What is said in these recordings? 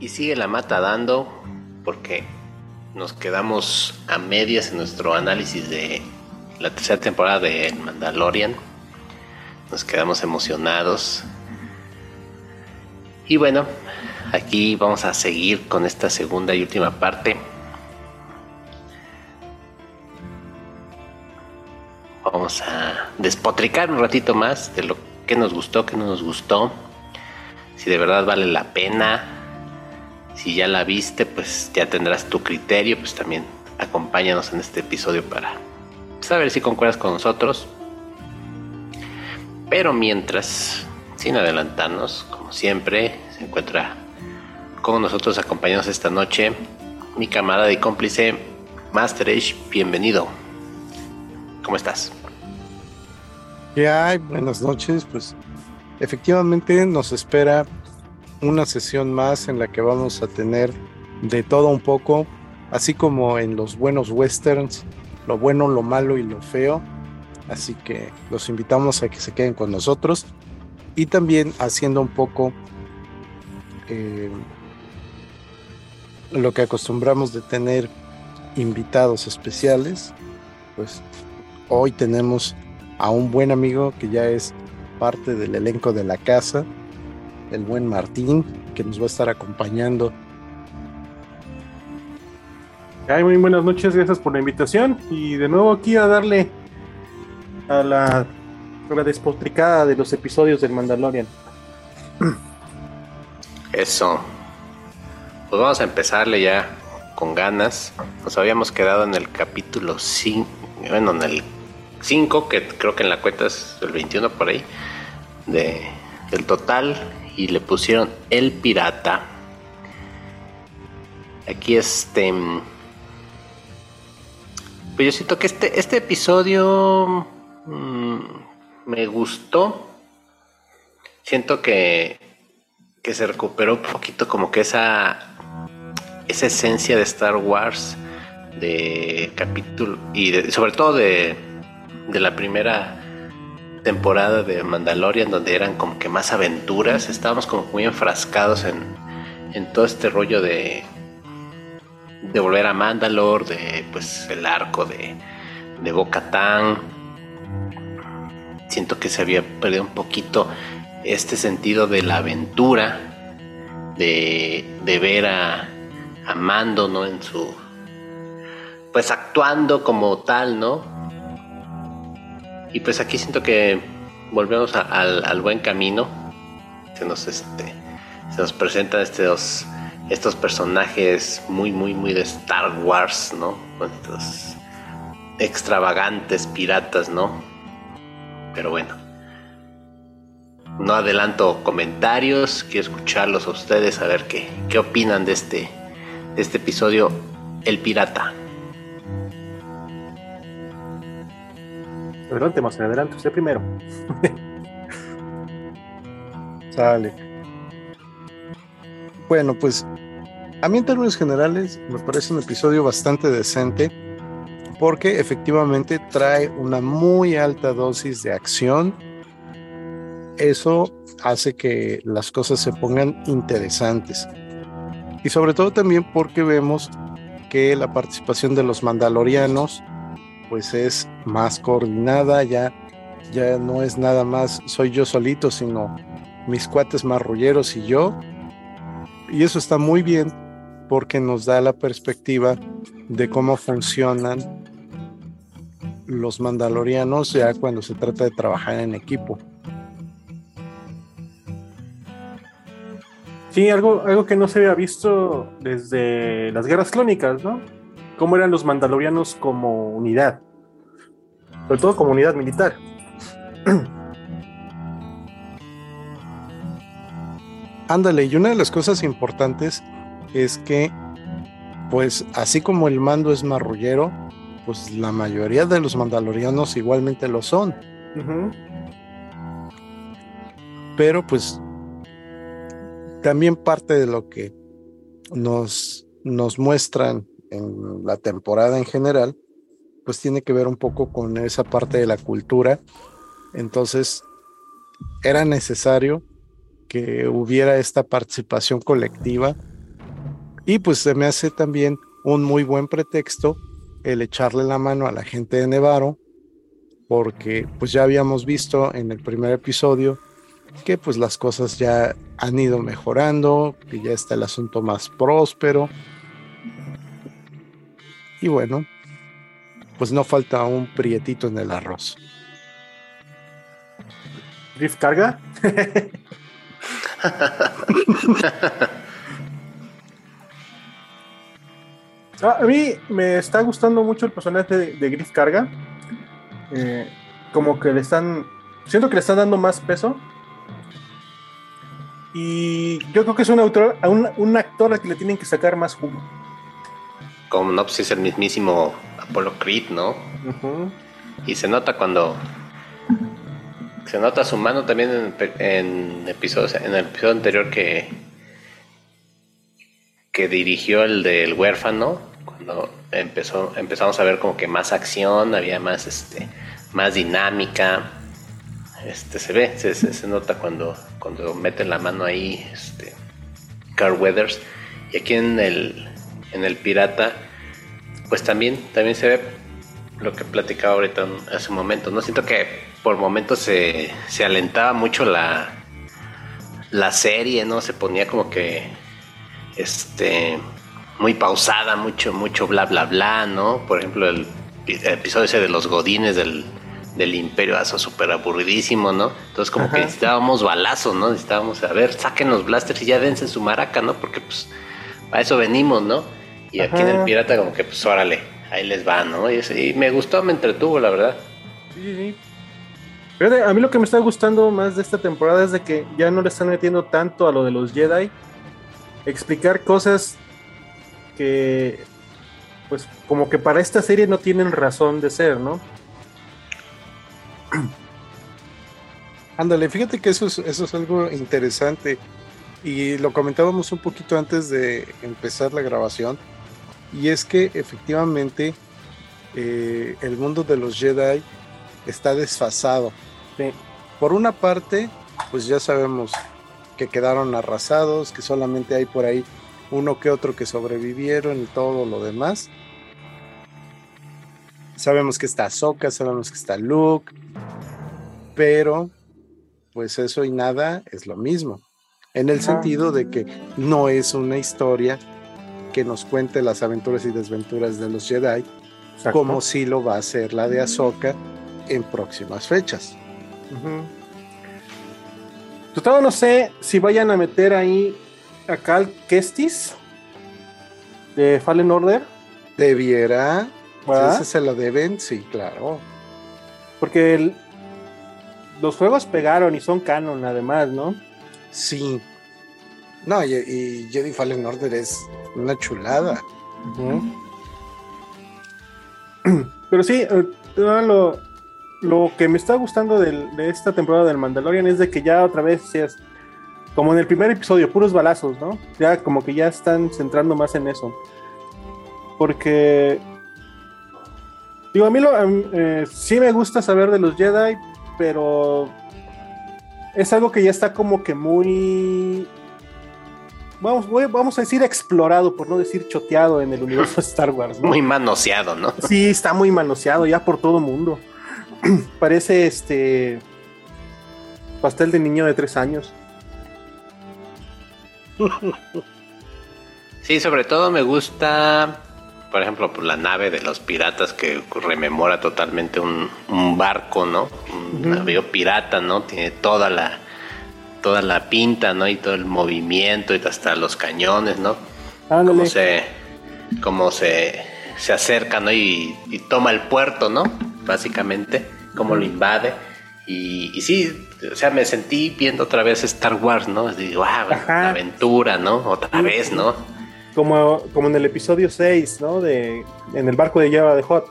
Y sigue la mata dando porque nos quedamos a medias en nuestro análisis de la tercera temporada de Mandalorian. Nos quedamos emocionados. Y bueno, aquí vamos a seguir con esta segunda y última parte. Despotricar un ratito más de lo que nos gustó, que no nos gustó. Si de verdad vale la pena si ya la viste, pues ya tendrás tu criterio, pues también acompáñanos en este episodio para saber si concuerdas con nosotros. Pero mientras, sin adelantarnos, como siempre, se encuentra con nosotros acompañados esta noche mi camarada y cómplice Master bienvenido. ¿Cómo estás? ¿Qué hay? Buenas noches. Pues efectivamente nos espera una sesión más en la que vamos a tener de todo un poco, así como en los buenos westerns, lo bueno, lo malo y lo feo. Así que los invitamos a que se queden con nosotros y también haciendo un poco eh, lo que acostumbramos de tener invitados especiales. Pues hoy tenemos a un buen amigo que ya es parte del elenco de la casa el buen Martín, que nos va a estar acompañando. Ay, muy buenas noches, gracias por la invitación. Y de nuevo aquí a darle a la, a despotricada de los episodios del Mandalorian. Eso. Pues vamos a empezarle ya con ganas. Nos habíamos quedado en el capítulo 5, bueno, en el 5, que creo que en la cuenta es el 21 por ahí, de, del total y le pusieron El Pirata. Aquí este... Pues yo siento que este, este episodio mm, me gustó. Siento que, que se recuperó un poquito como que esa, esa esencia de Star Wars, de capítulo, y sobre todo de, de la primera temporada de Mandalorian donde eran como que más aventuras, estábamos como muy enfrascados en, en todo este rollo de de volver a Mandalore, de pues el arco de, de Bo-Katan. Siento que se había perdido un poquito este sentido de la aventura, de, de ver a, a Mando, ¿no? En su. Pues actuando como tal, ¿no? Y pues aquí siento que volvemos al, buen camino. Se nos, este, se nos presentan estos, estos personajes muy, muy, muy de Star Wars, ¿no? Estos extravagantes piratas, ¿no? Pero bueno. No adelanto comentarios, quiero escucharlos a ustedes a ver qué, qué opinan de este, de este episodio El Pirata. Adelante, más adelante, usted primero. Sale. Bueno, pues a mí en términos generales me parece un episodio bastante decente porque efectivamente trae una muy alta dosis de acción. Eso hace que las cosas se pongan interesantes. Y sobre todo también porque vemos que la participación de los mandalorianos pues es más coordinada, ya, ya no es nada más soy yo solito, sino mis cuates marrulleros y yo. Y eso está muy bien porque nos da la perspectiva de cómo funcionan los mandalorianos ya cuando se trata de trabajar en equipo. Sí, algo, algo que no se había visto desde las guerras clónicas, ¿no? Cómo eran los mandalorianos como unidad, sobre todo como unidad militar. Ándale, y una de las cosas importantes es que, pues así como el mando es marrullero, pues la mayoría de los mandalorianos igualmente lo son. Pero pues también parte de lo que nos, nos muestran en la temporada en general, pues tiene que ver un poco con esa parte de la cultura. Entonces, era necesario que hubiera esta participación colectiva y pues se me hace también un muy buen pretexto el echarle la mano a la gente de Nevaro porque pues ya habíamos visto en el primer episodio que pues las cosas ya han ido mejorando, que ya está el asunto más próspero. Y bueno, pues no falta un prietito en el arroz. ¿Riff carga? Ah, a mí me está gustando mucho el personaje de, Griff Carga. Eh, como que le están. Siento que le están dando más peso y yo creo que es un autor, un, un actor al que le tienen que sacar más jugo. Como no, pues es el mismísimo Apollo Creed, ¿no? Y se nota cuando. Se nota su mano también en, episodios, en el episodio anterior que. que dirigió el del huérfano. Cuando empezó, empezamos a ver como que más acción, había más este. más dinámica este, se ve, se, nota cuando, cuando mete la mano ahí, este, Carl Weathers. Y aquí en el, en el Pirata, pues también, también se ve lo que platicaba ahorita hace un momento. No siento que por momentos se, se alentaba mucho la, la serie, ¿no? Se ponía como que este muy pausada, mucho, mucho bla bla bla, ¿no? Por ejemplo, el, el episodio ese de los godines del, del imperio eso súper aburridísimo, ¿no? Entonces como que necesitábamos balazos, ¿no? Necesitábamos, a ver, saquen los blasters y ya dense su maraca, ¿no? Porque pues a eso venimos, ¿no? Y aquí en el pirata como que pues órale, ahí les va, ¿no? Y, me gustó, me entretuvo, la verdad. Sí, sí, sí. Pero a mí lo que me está gustando más de esta temporada es de que ya no le están metiendo tanto a lo de los Jedi. Explicar cosas que, pues, como que para esta serie no tienen razón de ser, ¿no? Ándale, fíjate que eso es, eso es algo interesante y lo comentábamos un poquito antes de empezar la grabación y es que efectivamente eh, el mundo de los Jedi está desfasado. Por una parte, pues ya sabemos que quedaron arrasados, que solamente hay por ahí uno que otro que sobrevivieron y todo lo demás. Sabemos que está Ahsoka, sabemos que está Luke, pero pues eso y nada es lo mismo, en el sentido de que no es una historia que nos cuente las aventuras y desventuras de los Jedi, como si lo va a hacer la de Ahsoka en próximas fechas. Uh no sé si vayan a meter ahí a Cal Kestis de Fallen Order. Debiera, ese se lo deben, sí, claro. Porque los juegos pegaron y son canon además, ¿no? Sí. No, y, Jedi Fallen Order es una chulada. Pero sí, eh, lo, lo que me está gustando de esta temporada del Mandalorian es de que ya otra vez es como en el primer episodio, puros balazos, ¿no? Ya como que ya están centrando más en eso. Porque Digo, a mí lo, eh, sí me gusta saber de los Jedi, pero es algo que ya está como que muy... Vamos, vamos a decir explorado, por no decir choteado en el universo de Star Wars. Muy manoseado, ¿no? Sí, está muy manoseado ya por todo mundo. Parece este pastel de niño de tres años. Sí, sobre todo me gusta por ejemplo, por la nave de los piratas que rememora totalmente un, barco, ¿no? Un navío pirata, ¿no? Tiene toda la toda la pinta, ¿no? Y todo el movimiento y hasta los cañones, ¿no? Como se como se, se acerca, ¿no? Y, toma el puerto, ¿no? Básicamente, como lo invade. Y, y, sí, o sea, me sentí viendo otra vez Star Wars, ¿no? Digo, wow, la aventura, ¿no? Otra vez, ¿no? Como, como en el episodio 6, ¿no? De, en el barco de Java de Hot.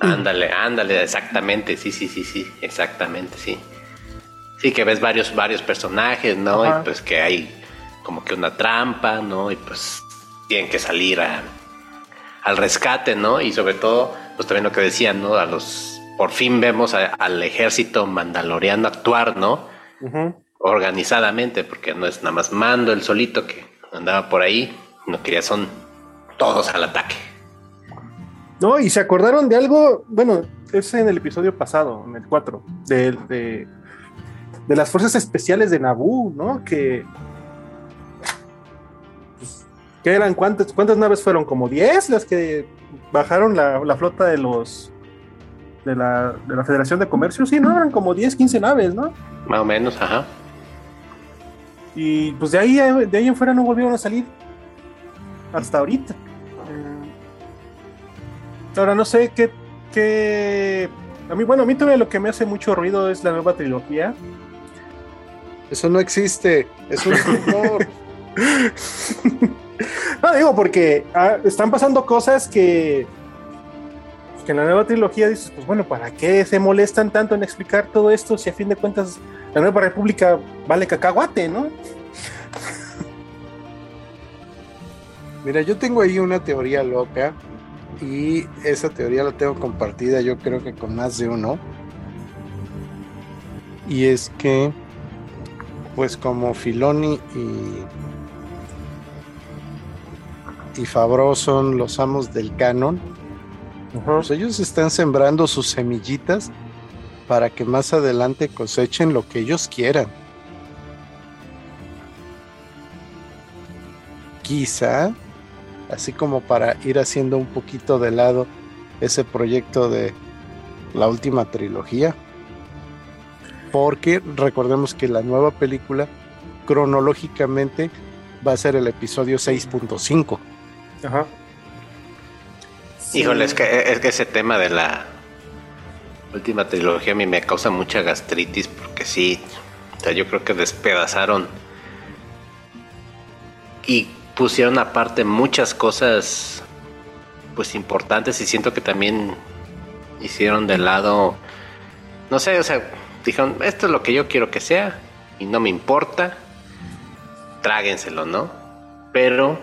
Ándale, ándale, exactamente, sí, sí, sí, sí, exactamente, sí. Sí, que ves varios, varios personajes, ¿no? Y pues que hay como que una trampa, ¿no? Y pues tienen que salir a, al rescate, ¿no? Y sobre todo, pues también lo que decían, ¿no? A los, por fin vemos al ejército mandaloriano actuar, ¿no? organizadamente, porque no es nada más mando el solito que andaba por ahí, no quería, son todos al ataque. No, y se acordaron de algo, bueno, es en el episodio pasado, en el 4, de, de, de las fuerzas especiales de Naboo, ¿no? Que ¿Qué eran? ¿Cuántas, ¿Cuántas naves fueron? ¿Como 10 las que bajaron la, flota de los de la, de la, Federación de Comercio? Sí, ¿no? Eran como 10, 15 naves, ¿no? Más o menos, ajá. Y pues de ahí, de ahí en fuera no volvieron a salir. Hasta ahorita. Ahora no sé qué, qué. A mí, bueno, a mí todavía lo que me hace mucho ruido es la nueva trilogía. Eso no existe. Es un rumor. No, digo, porque ah, están pasando cosas que, que en la nueva trilogía dices, pues bueno, ¿para qué se molestan tanto en explicar todo esto si a fin de cuentas la nueva república vale cacahuate, ¿no? Mira, yo tengo ahí una teoría loca y esa teoría la tengo compartida yo creo que con más de uno. Y es que, pues como Filoni y y Fabro son los amos del canon, pues ellos están sembrando sus semillitas para que más adelante cosechen lo que ellos quieran. Quizá, así como para ir haciendo un poquito de lado ese proyecto de la última trilogía. Porque recordemos que la nueva película cronológicamente va a ser el episodio 6.5. Ajá. Híjole, es que, es que ese tema de la última trilogía a mí me causa mucha gastritis porque sí, o sea, yo creo que despedazaron y pusieron aparte muchas cosas pues importantes y siento que también hicieron de lado, no sé, o sea, dijeron, esto es lo que yo quiero que sea y no me importa, tráguenselo, ¿no? Pero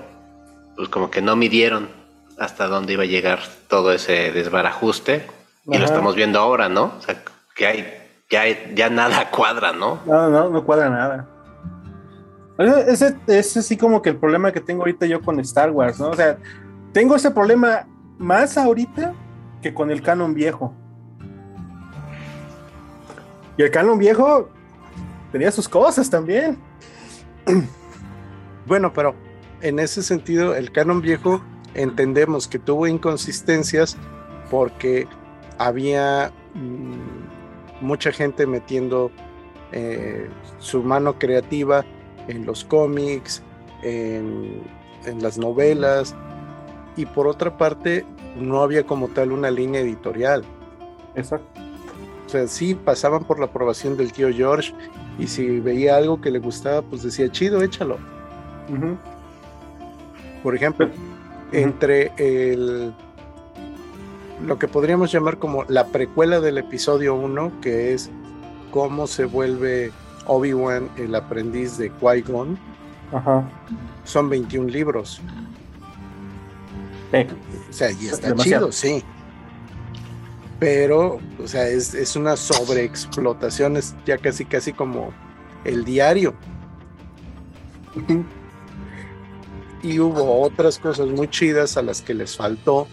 pues como que no midieron hasta dónde iba a llegar todo ese desbarajuste y lo estamos viendo ahora, ¿no? O sea, que hay ya, ya nada cuadra, ¿no? No, no, no cuadra nada. Ese, ese sí como que el problema que tengo ahorita yo con Star Wars, ¿no? O sea, tengo ese problema más ahorita que con el canon viejo. Y el canon viejo tenía sus cosas también. Bueno, pero en ese sentido, el canon viejo entendemos que tuvo inconsistencias porque había mm, mucha gente metiendo eh, su mano creativa en los cómics, en, en las novelas, y por otra parte no había como tal una línea editorial. Exacto. O sea, sí pasaban por la aprobación del tío George y si veía algo que le gustaba, pues decía, chido, échalo por ejemplo, entre el lo que podríamos llamar como la precuela del episodio 1, que es cómo se vuelve Obi-Wan el aprendiz de Qui-Gon. Son 21 libros. O sea, y está chido, sí. Pero, o sea, es, es una sobreexplotación, es ya casi, casi como el diario y hubo otras cosas muy chidas a las que les faltó,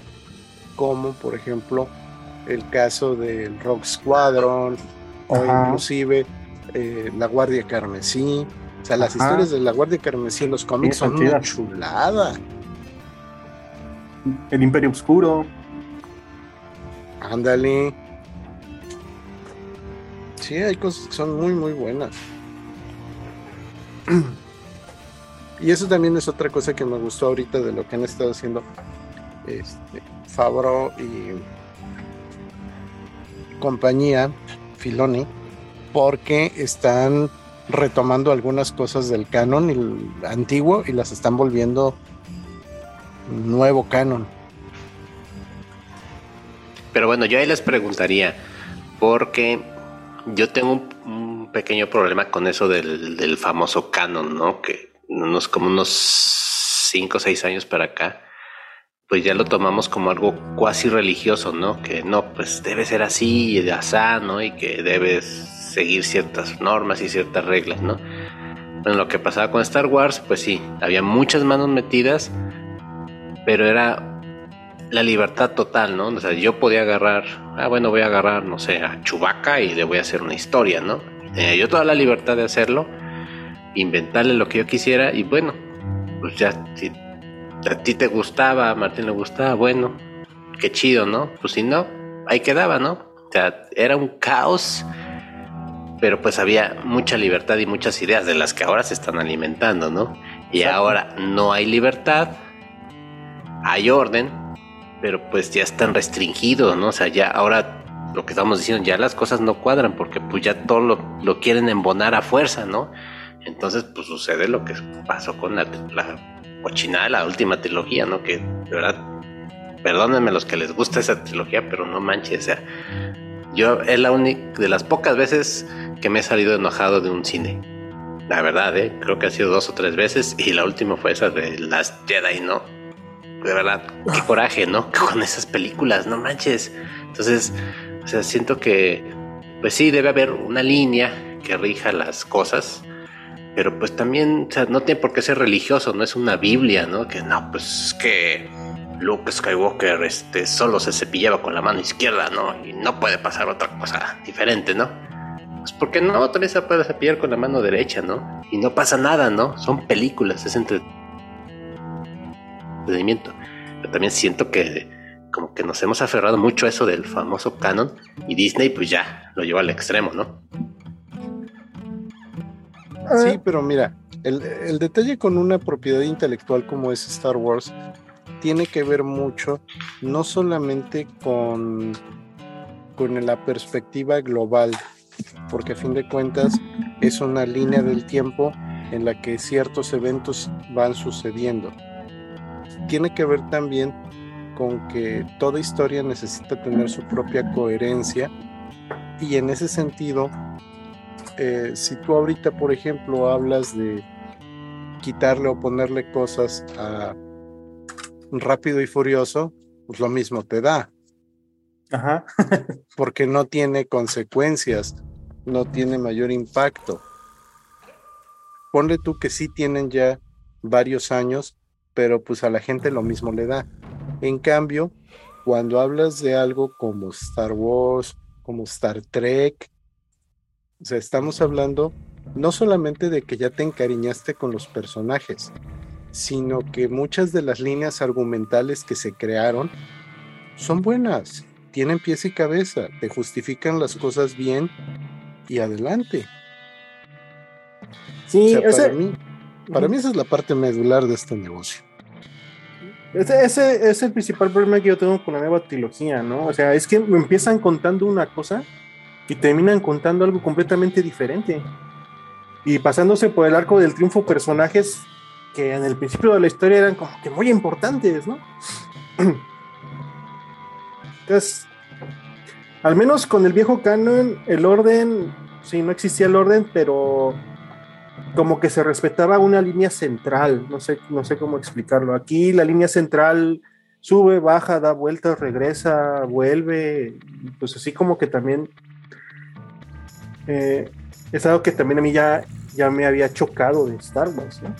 como por ejemplo el caso del Rock Squadron o inclusive eh, la Guardia Carmesí. O sea, las historias de la Guardia Carmesí en los cómics son una chulada. El Imperio Oscuro. Ándale. Sí, hay cosas que son muy, muy buenas. Y eso también es otra cosa que me gustó ahorita de lo que han estado haciendo este, Fabro y compañía, Filoni, porque están retomando algunas cosas del canon antiguo y las están volviendo nuevo canon. Pero bueno, yo ahí les preguntaría, porque yo tengo un, pequeño problema con eso del, del famoso canon, ¿no? Que unos como unos 5 o 6 años para acá, pues ya lo tomamos como algo cuasi religioso, ¿no? Que no, pues debe ser así y de asá, ¿no? Y que debes seguir ciertas normas y ciertas reglas, ¿no? Bueno, lo que pasaba con Star Wars, pues sí, había muchas manos metidas, pero era la libertad total, ¿no? O sea, yo podía agarrar, ah, bueno, voy a agarrar, no sé, a Chubaca y le voy a hacer una historia, ¿no? Tenía yo toda la libertad de hacerlo, inventarle lo que yo quisiera y bueno, pues ya, si a ti te gustaba, a Martín le gustaba, bueno, qué chido, ¿no? Pues si no, ahí quedaba, ¿no? O sea, era un caos pero pues había mucha libertad y muchas ideas de las que ahora se están alimentando, ¿no? Y ahora no hay libertad, hay orden, pero pues ya están restringidos, ¿no? O sea, ya ahora lo que estamos diciendo, ya las cosas no cuadran porque pues ya todo lo, quieren embonar a fuerza, ¿no? Entonces pues sucede lo que pasó con la, la cochinada la última trilogía, ¿no? Que de verdad, perdónenme los que les gusta esa trilogía, pero no manches, o sea, yo es la única de las pocas veces que me he salido enojado de un cine. La verdad, ¿eh? creo que ha sido dos o tres veces y la última fue esa de Last Jedi, ¿no? De verdad, qué coraje, ¿no? Con esas películas, no manches. Entonces, o sea, siento que, pues sí, debe haber una línea que rija las cosas, pero pues también, o sea, no tiene por qué ser religioso, no es una Biblia, ¿no? Que no, pues es que Luke Skywalker este, solo se cepillaba con la mano izquierda, ¿no? Y no puede pasar otra cosa diferente, ¿no? Pues porque no, también se puede cepillar con la mano derecha, ¿no? Y no pasa nada, ¿no? Son películas, es entretenimiento. Pero también siento que como que nos hemos aferrado mucho a eso del famoso canon y Disney pues ya lo lleva al extremo, ¿no? Sí, pero mira, el, el detalle con una propiedad intelectual como es Star Wars tiene que ver mucho no solamente con, con la perspectiva global, porque a fin de cuentas es una línea del tiempo en la que ciertos eventos van sucediendo. Tiene que ver también con que toda historia necesita tener su propia coherencia y en ese sentido, eh, si tú ahorita, por ejemplo, hablas de quitarle o ponerle cosas a rápido y furioso, pues lo mismo te da. Ajá. porque no tiene consecuencias, no tiene mayor impacto. Ponle tú que sí tienen ya varios años, pero pues a la gente lo mismo le da. En cambio, cuando hablas de algo como Star Wars, como Star Trek, o sea, estamos hablando no solamente de que ya te encariñaste con los personajes, sino que muchas de las líneas argumentales que se crearon son buenas, tienen pies y cabeza, te justifican las cosas bien y adelante. Sí, para, mí, para mí esa es la parte medular de este negocio. Ese, ese, es el principal problema que yo tengo con la nueva trilogía, ¿no? O sea, es que me empiezan contando una cosa y terminan contando algo completamente diferente. Y pasándose por el arco del triunfo personajes que en el principio de la historia eran como que muy importantes, ¿no? Entonces, al menos con el viejo canon, el orden, sí, no existía el orden, pero como que se respetaba una línea central, no sé, no sé cómo explicarlo. Aquí la línea central sube, baja, da vueltas, regresa, vuelve, pues así como que también eh, es algo que también a mí ya, ya me había chocado de Star Wars, ¿no?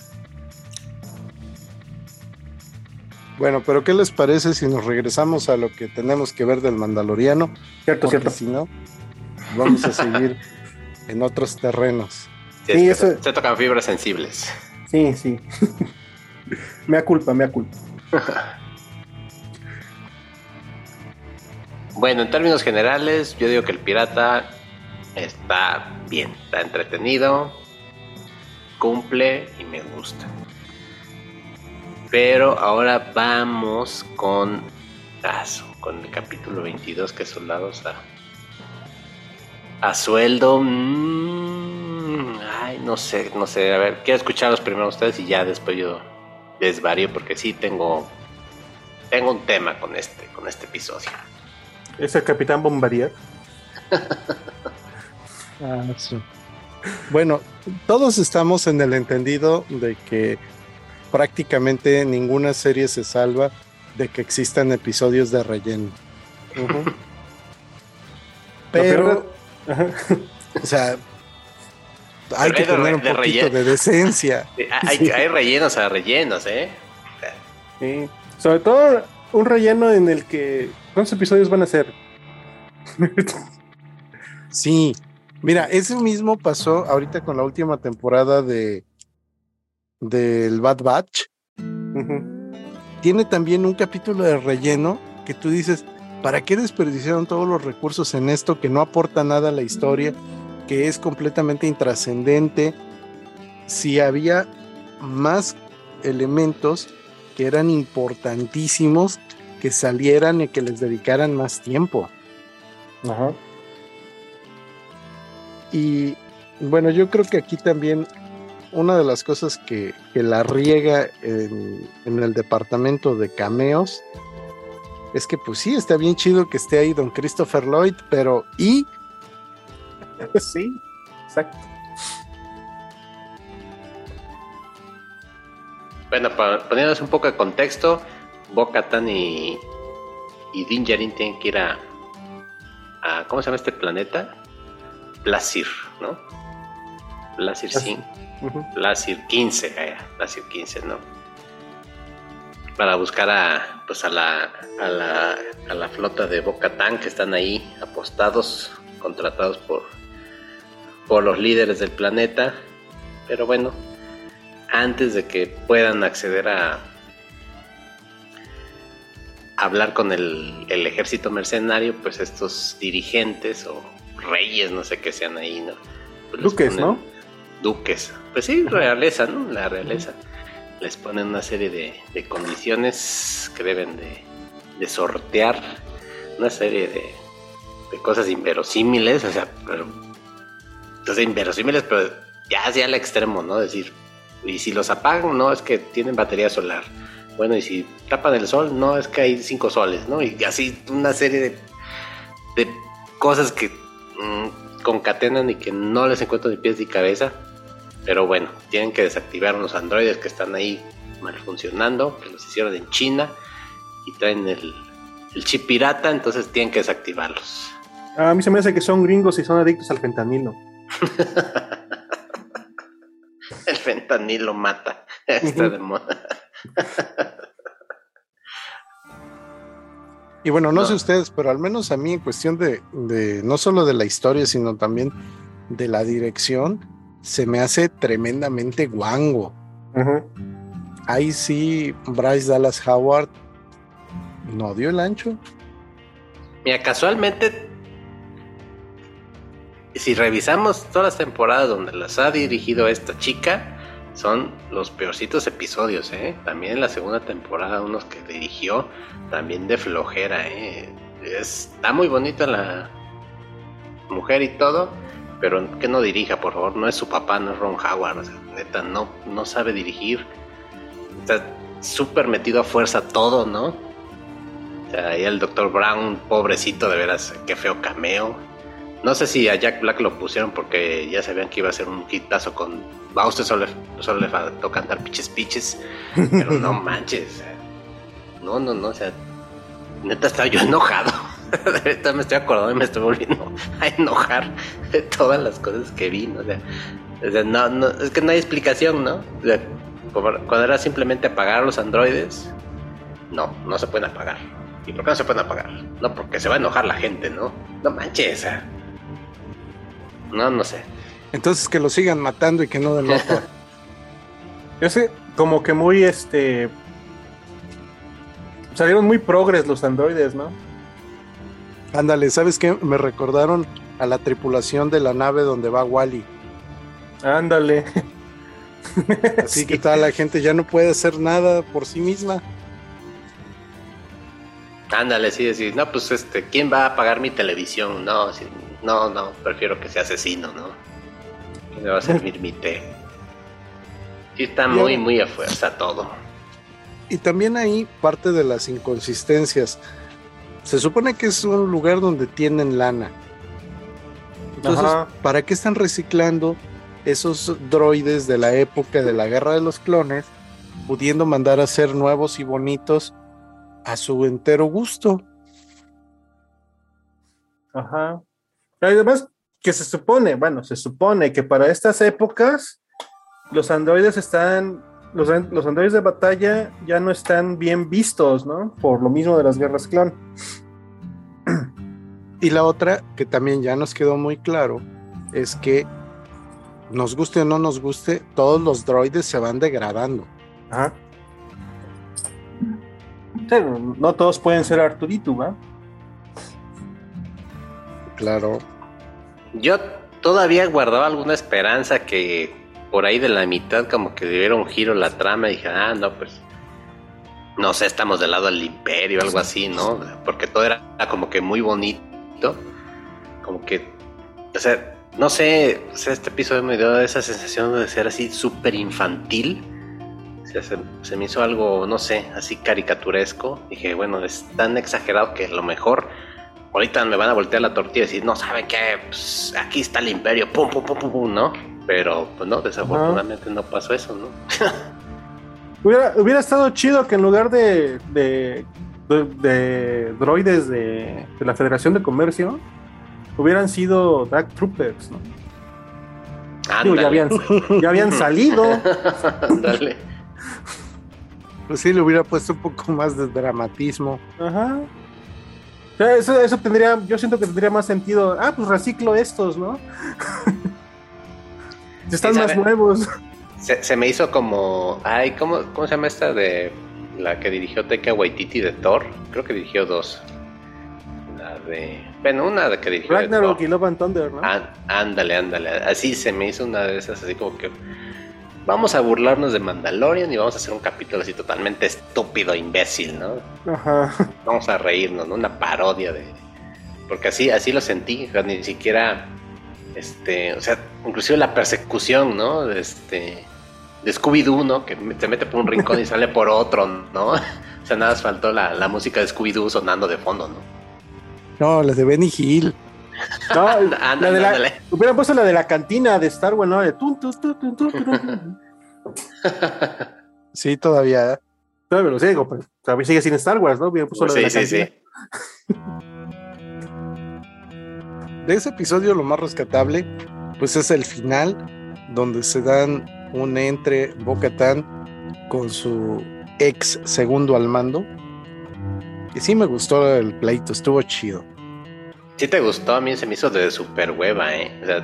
Bueno, pero ¿qué les parece si nos regresamos a lo que tenemos que ver del Mandaloriano? Cierto, cierto. Si no, vamos a seguir en otros terrenos. Sí, eso... se, tocan fibras sensibles. Sí, sí. me culpa, me culpa. bueno, en términos generales, yo digo que el pirata está bien, está entretenido, cumple y me gusta. Pero ahora vamos con caso, con el capítulo 22 que soldados a, a sueldo. Mm, ay, no sé, no sé. A ver, quiero escucharlos primero ustedes y ya después yo desvarío porque sí tengo tengo un tema con este con este episodio. ¿Es el Capitán Bombardier? ah, sí. Bueno, todos estamos en el entendido de que prácticamente ninguna serie se salva de que existan episodios de relleno. Pero O sea, hay que tener un poquito de decencia. Hay, hay rellenos a rellenos, ¿eh? Sí. Sobre todo un relleno en el que. ¿Cuántos episodios van a ser? sí. Mira, ese mismo pasó ahorita con la última temporada de del Bad Batch. Tiene también un capítulo de relleno que tú dices, ¿para qué desperdiciaron todos los recursos en esto que no aporta nada a la historia, que es completamente intrascendente? Si había más elementos que eran importantísimos que salieran y que les dedicaran más tiempo. Ajá. Y bueno, yo creo que aquí también una de las cosas que, la riega en, el departamento de cameos es que pues sí, está bien chido que esté ahí don Christopher Lloyd, pero ¿y? Sí, exacto. Bueno, poniéndonos un poco de contexto, Bo-Katan y, y Din tienen que ir a, ¿Cómo se llama este planeta? Plasir, ¿no? Plasir 5. Plasir 15, Plasir 15, ¿no? Para buscar a, pues a la, a la, a la flota de Bo-Katan que están ahí apostados, contratados por, por los líderes del planeta. Pero bueno, antes de que puedan acceder a hablar con el, ejército mercenario, pues estos dirigentes o reyes, no sé qué sean ahí, ¿no? Pues duques, ¿no? Duques, pues sí, realeza, ¿no? La realeza. Les ponen una serie de, condiciones que deben de, sortear, una serie de, cosas inverosímiles, o sea, pero, entonces inverosímiles, pero ya hacia el extremo, ¿no? Decir, y si los apagan, no, es que tienen batería solar. Bueno, y si tapan el sol, no, es que hay cinco soles, ¿no? Y así una serie de, cosas que mm, concatenan y que no les encuentro ni pies ni cabeza. Pero bueno, tienen que desactivar unos androides que están ahí mal funcionando, que los hicieron en China y traen el, el chip pirata, entonces tienen que desactivarlos. A mí se me hace que son gringos y son adictos al fentanilo. El fentanilo mata. Está de moda. Y bueno, no, sé ustedes, pero al menos a mí en cuestión de, no solo de la historia, sino también de la dirección, se me hace tremendamente guango. Ahí sí, Bryce Dallas Howard no dio el ancho. Mira, casualmente si revisamos todas las temporadas donde las ha dirigido esta chica, son los peorcitos episodios, ¿eh? También en la segunda temporada, unos que dirigió, también de flojera, ¿eh? Está muy bonita la mujer y todo, pero que no dirija, por favor, no es su papá, no es Ron Howard, neta, no, no sabe dirigir. Está súper metido a fuerza todo, ¿no? O ahí el Dr. Brown, pobrecito, de veras, qué feo cameo no sé si a Jack Black lo pusieron porque ya sabían que iba a ser un hitazo con. Va, usted solo, solo le faltó cantar piches piches. Pero no manches. No, no, no. O sea, neta estaba yo enojado. Ahorita me estoy acordando y me estoy volviendo a enojar de todas las cosas que vi. O sea, no, no, es que no hay explicación, ¿no? cuando era simplemente apagar los androides, no, no se pueden apagar. ¿Y por qué no se pueden apagar? No, porque se va a enojar la gente, ¿no? No manches. No, no sé. Entonces que lo sigan matando y que no den nota. Yo sé, como que muy este. Salieron muy progres los androides, ¿no? Ándale, ¿sabes qué? Me recordaron a la tripulación de la nave donde va Wally. Ándale. Así que toda la gente ya no puede hacer nada por sí misma. Ándale, sí, sí. No, pues este, ¿quién va a pagar mi televisión? No, sí, no, no, prefiero que sea asesino, ¿no? Que me va a servir mi té. Sí, está muy, muy a fuerza todo. Y también ahí parte de las inconsistencias. Se supone que es un lugar donde tienen lana. Entonces, ¿para qué están reciclando esos droides de la época de la guerra de los clones, pudiendo mandar a ser nuevos y bonitos a su entero gusto? Ajá. Además, que se supone, bueno, se supone que para estas épocas los androides están, los, los androides de batalla ya no están bien vistos, ¿no? Por lo mismo de las guerras clon. Y la otra, que también ya nos quedó muy claro, es que nos guste o no nos guste, todos los droides se van degradando. Ajá. Sí, no todos pueden ser Arturito, ¿va? Claro. Yo todavía guardaba alguna esperanza que por ahí de la mitad como que diera un giro la trama y dije, ah, no, pues no sé, estamos del lado del imperio, algo así, ¿no? Porque todo era como que muy bonito, como que, o sea, no sé, este episodio me dio esa sensación de ser así súper infantil, o sea, se, se, me hizo algo, no sé, así caricaturesco, dije, bueno, es tan exagerado que a lo mejor ahorita me van a voltear la tortilla y decir, no, ¿saben qué? Pues aquí está el imperio, pum, pum, pum, pum, pum, ¿no? Pero, pues no, desafortunadamente no, no pasó eso, ¿no? hubiera, hubiera, estado chido que en lugar de, de, de, de droides de, la Federación de Comercio, hubieran sido Dark Troopers, ¿no? Digo, ya, habían, ya habían salido. Dale. Pues sí, le hubiera puesto un poco más de dramatismo. Ajá. O sea, eso, eso tendría, yo siento que tendría más sentido. Ah, pues reciclo estos, ¿no? Están Sí, más nuevos. Se, se me hizo como, ay, ¿cómo, ¿cómo se llama esta de la que dirigió Taika Waititi de Thor? Creo que dirigió dos. La de, bueno, una de que dirigió Ragnarok y Love and Thunder, ¿no? Ándale, ándale. Así se me hizo una de esas, así como que vamos a burlarnos de Mandalorian y vamos a hacer un capítulo así totalmente estúpido, imbécil, ¿no? Ajá. Vamos a reírnos, ¿no? Una parodia de... Porque así, así lo sentí, ni siquiera, este, o sea, inclusive la persecución, ¿no? De este, de Scooby-Doo, ¿no? Que se mete por un rincón y sale por otro, ¿no? O sea, nada más faltó la, la música de Scooby-Doo sonando de fondo, ¿no? No, las de Benny Hill. No, la de la, ándale. hubieran puesto la de la cantina de Star Wars, ¿no? De tun, tun, tun, tun, tun, tun. Sí, todavía. Todavía lo sigo, pero todavía sigue sin Star Wars, ¿no? Hubieran puesto la de la sí, sí, cantina. sí. De ese episodio lo más rescatable, pues es el final, donde se dan un entre Bo-Katan con su ex segundo al mando. Y sí me gustó el pleito, estuvo chido. Sí te gustó, a mí se me hizo de super hueva, ¿eh? O sea,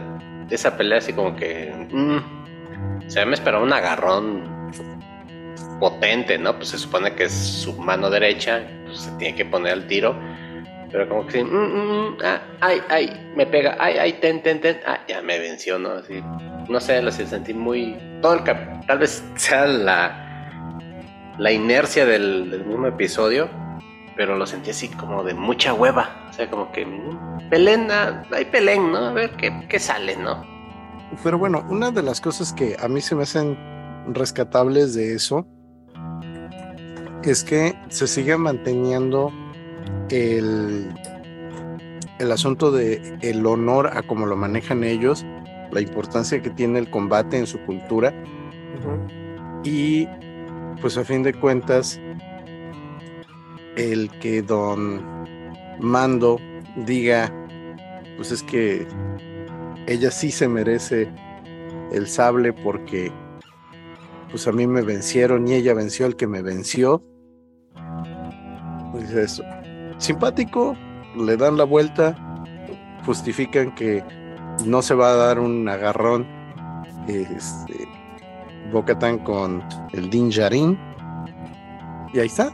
esa pelea así como que... mm, o sea, me esperaba un agarrón potente, ¿no? Pues se supone que es su mano derecha, pues se tiene que poner al tiro. Pero como que sí, mm, mm, mm, ah, ay, ay, me pega, ay, ay, ten, ten, ten, ah, ya me venció, ¿no? Así, no sé, lo sentí muy... Todo el cap... Tal vez sea la, la inercia del, del mismo episodio, pero lo sentí así como de mucha hueva. O sea, como que mm, pelén, ah, hay pelén, ¿no? A ver qué, qué sale, ¿no? Pero bueno, una de las cosas que a mí se me hacen rescatables de eso es que se sigue manteniendo el, el asunto de el honor a cómo lo manejan ellos, la importancia que tiene el combate en su cultura y pues a fin de cuentas el que don Mando diga pues es que ella sí se merece el sable porque pues a mí me vencieron y ella venció al que me venció. Pues eso simpático le dan la vuelta justifican que no se va a dar un agarrón este Bocatan con el Din Djarin. Y ahí está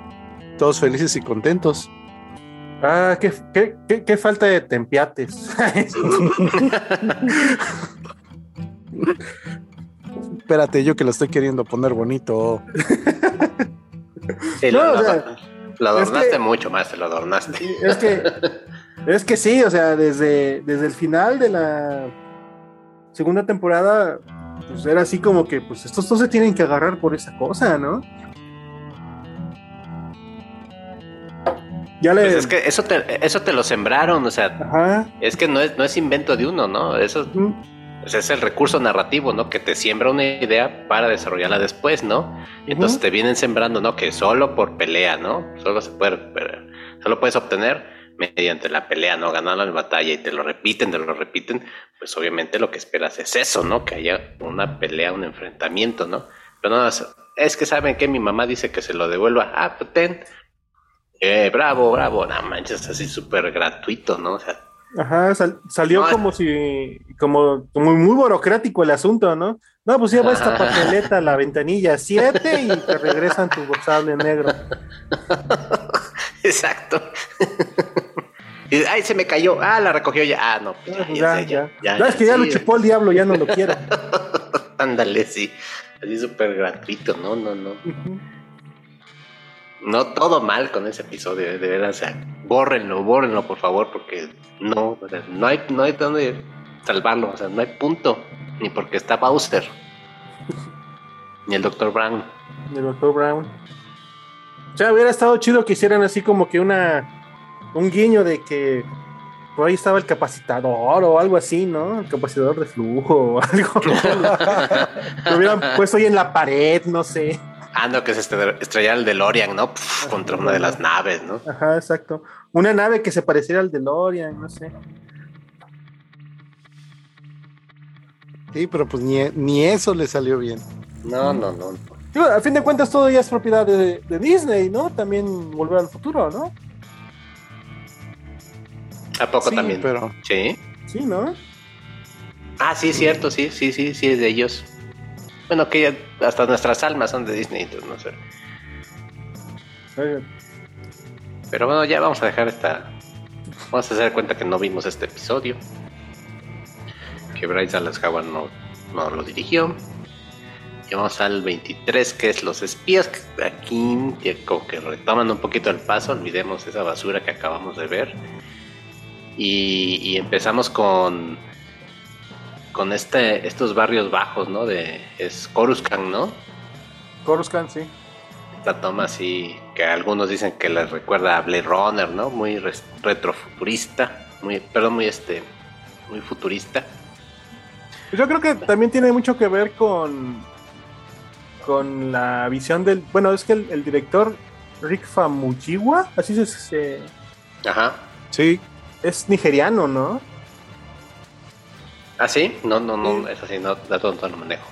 todos felices y contentos Ah, qué, qué, qué, qué falta de tempiates. espérate yo que lo estoy queriendo poner bonito Sí, No, lo, o sea, lo adornaste es que- mucho más, te lo adornaste. es que, es que sí, o sea, desde, desde el final de la segunda temporada, pues era así como que, pues estos dos se tienen que agarrar por esa cosa, ¿no? Ya le. Pues es que eso te, eso te lo sembraron, o sea, Ajá. es que no es, no es invento de uno, ¿no? Eso pues, es el recurso narrativo, ¿no? Que te siembra una idea para desarrollarla después, ¿no? Y entonces te vienen sembrando, ¿no? Que solo por pelea, ¿no? Solo se puede, solo puedes obtener mediante la pelea, ¿no? Ganar la batalla y te lo repiten, te lo repiten, pues obviamente lo que esperas es eso, ¿no? Que haya una pelea, un enfrentamiento, ¿no? Pero no, es que saben que mi mamá dice que se lo devuelva. Ah, pues ten. Eh, bravo, bravo. No manches, así súper gratuito, ¿no? O sea, Ajá, salió como si, como, como muy burocrático el asunto, ¿no? No, pues lleva esta papeleta a la ventanilla 7 y te regresan tu sable negro. Exacto. Y, ay, se me cayó. Ah, la recogió ya. Ah, no. Ya, pues ya, ya, ya, es que ya lo chupó el diablo, ya no lo quiero. Ándale, sí. Así súper gratuito, no, no, no. No todo mal con ese episodio, de verdad. O sea, bórrenlo, bórrenlo, por favor, porque no, no hay, no hay donde salvarlo. O sea, no hay punto. Ni porque está Bowser. ni el Dr. Brown. Ni el Dr. Brown. O sea, hubiera estado chido que hicieran así como que una. Un guiño de que por ahí estaba el capacitador o algo así, ¿no? El capacitador de flujo o algo. Lo hubieran puesto ahí en la pared, no sé. Ah, no, que se estrellara el DeLorean, ¿no? contra una de las naves, ¿no? Ajá, exacto. Una nave que se pareciera al DeLorean, no sé. Sí, pero pues ni, eso le salió bien. No, no, no. a fin de cuentas todo ya es propiedad de, Disney, ¿no? También Volver al Futuro, ¿no? ¿A poco también? Pero... Sí. Sí, ¿no? Ah, sí, cierto, sí, sí, sí, sí, es de ellos. Bueno, que ya hasta nuestras almas son de Disney, entonces no sé. Pero bueno, ya vamos a dejar esta. Vamos a hacer cuenta que no vimos este episodio. Que Bryce Dallas Howard no, no lo dirigió. Y vamos al 23, que es Los Espías. Aquí, como que retoman un poquito el paso, olvidemos esa basura que acabamos de ver. Y, y empezamos con con este, estos barrios bajos, ¿no? De, es Coruscant, ¿no? Coruscant, sí. Esta toma así, que algunos dicen que les recuerda a Blade Runner, ¿no? Muy retrofuturista, muy, perdón, muy este, muy futurista. Pues yo creo que también tiene mucho que ver con, con la visión del, bueno, es que el, director Rick Famuyiwa, así se, se... Ajá. Sí. Es nigeriano, ¿no? ¿Ah, sí? No, no, no, es así, no, da todo no manejo.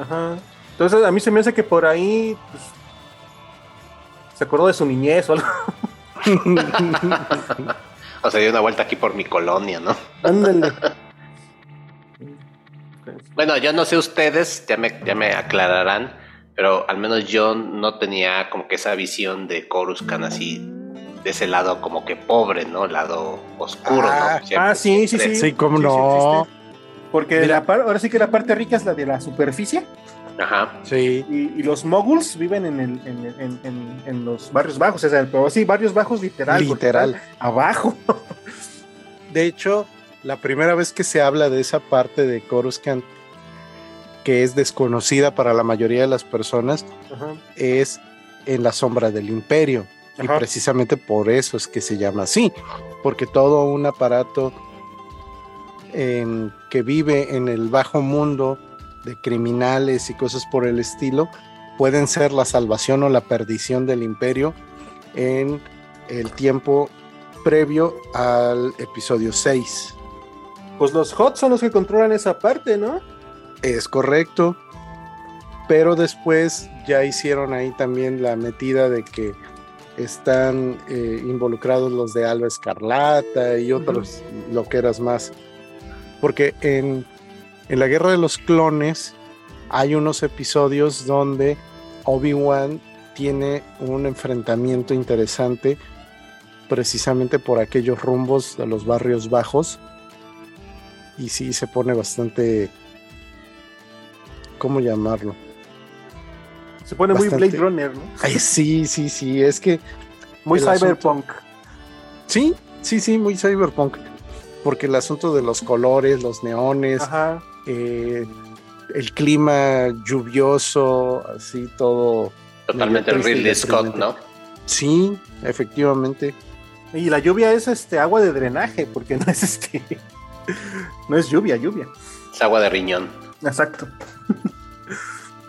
Ajá. Entonces a mí se me hace que por ahí pues, se acordó de su niñez o algo. o sea, dio una vuelta aquí por mi colonia, ¿no? Ándale. bueno, yo no sé ustedes, ya me, ya me aclararán, pero al menos yo no tenía como que esa visión de Coruscant así, de ese lado como que pobre, ¿no? Lado oscuro, ¿no? ah, ah sí, sí, sí. Sí, cómo no. Porque la ahora sí que la parte rica es la de la superficie. Ajá. Sí. Y, los moguls viven en, el, en, los barrios bajos, o sea, pero sí, barrios bajos literal. Literal. Abajo. De hecho, la primera vez que se habla de esa parte de Coruscant, que es desconocida para la mayoría de las personas, es en la sombra del imperio. Y precisamente por eso es que se llama así, porque todo un aparato que vive en el bajo mundo de criminales y cosas por el estilo, pueden ser la salvación o la perdición del imperio en el tiempo previo al episodio 6. Pues los HOT son los que controlan esa parte, ¿no? Es correcto. Pero después ya hicieron ahí también la metida de que están eh, involucrados los de Alba Escarlata y otros lo que eras más porque en, la Guerra de los Clones hay unos episodios donde Obi-Wan tiene un enfrentamiento interesante precisamente por aquellos rumbos de los barrios bajos. Y sí se pone bastante... ¿Cómo llamarlo? Se pone muy Blade Runner, ¿no? sí, sí, sí, es que... Muy cyberpunk. Sí, sí, sí, muy cyberpunk porque el asunto de los colores, los neones, eh, el clima lluvioso, así todo. Totalmente Ridley Scott, ¿no? Sí, efectivamente. Y la lluvia es este agua de drenaje, porque no es este. no es lluvia, lluvia. Es agua de riñón. Exacto.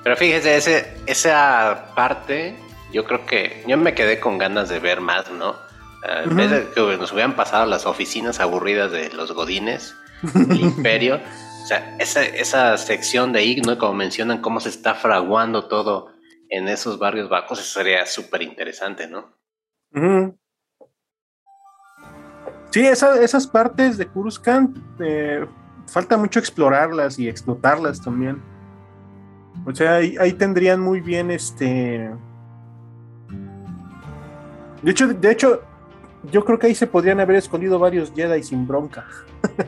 Pero fíjese, ese, esa parte, yo creo que yo me quedé con ganas de ver más, ¿no? En vez de que nos hubieran pasado las oficinas aburridas de los godines, el imperio, o sea, esa, esa sección de ahí, ¿no? Como mencionan cómo se está fraguando todo en esos barrios bajos, eso sería súper interesante, ¿no? Sí, esas partes de Coruscant eh, falta mucho explorarlas y explotarlas también. O sea, ahí, tendrían muy bien este. De hecho, de hecho, yo creo que ahí se podrían haber escondido varios Jedi sin bronca.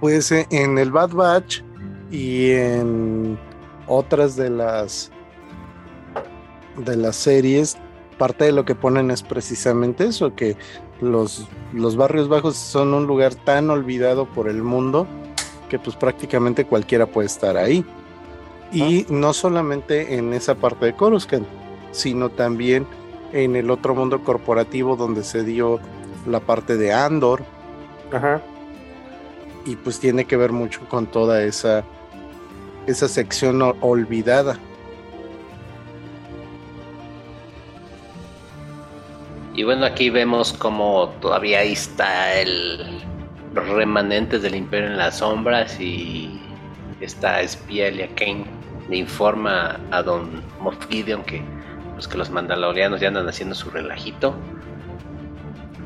pues eh, en el Bad Batch y en otras de las de las series parte de lo que ponen es precisamente eso que los, los barrios bajos son un lugar tan olvidado por el mundo que pues prácticamente cualquiera puede estar ahí y no solamente en esa parte de Coruscant sino también en el otro mundo corporativo donde se dio la parte de Andor Ajá. y pues tiene que ver mucho con toda esa esa sección olvidada. Y bueno, aquí vemos como todavía ahí está el remanentes del imperio en las sombras y esta espía Elia Kane le informa a don Moff Gideon que, pues, que los mandalorianos ya andan haciendo su relajito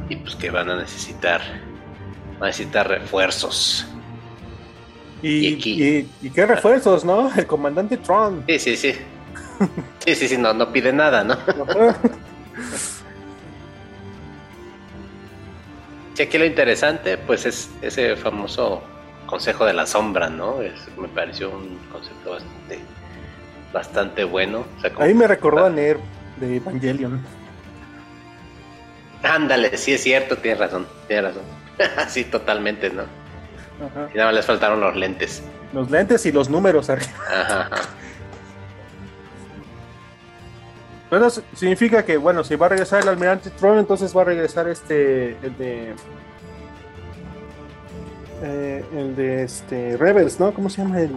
y pues que van a necesitar van a necesitar refuerzos y, y, qué refuerzos, ¿no? El comandante Tron. Sí, sí, sí. Sí, sí, sí, no, no pide nada, ¿no? sí, aquí lo interesante, pues es ese famoso consejo de la sombra, ¿no? me pareció un concepto bastante, bastante bueno. Ahí me recordó a Ner de Evangelion. Ándale, sí es cierto, tienes razón, tienes razón. sí, totalmente, ¿no? Y nada más les faltaron los lentes. Los lentes y los números arriba. Bueno, significa que, bueno, si va a regresar el almirante Tron, entonces va a regresar este, el de... Eh, el de este Rebels, ¿no? ¿Cómo se llama el?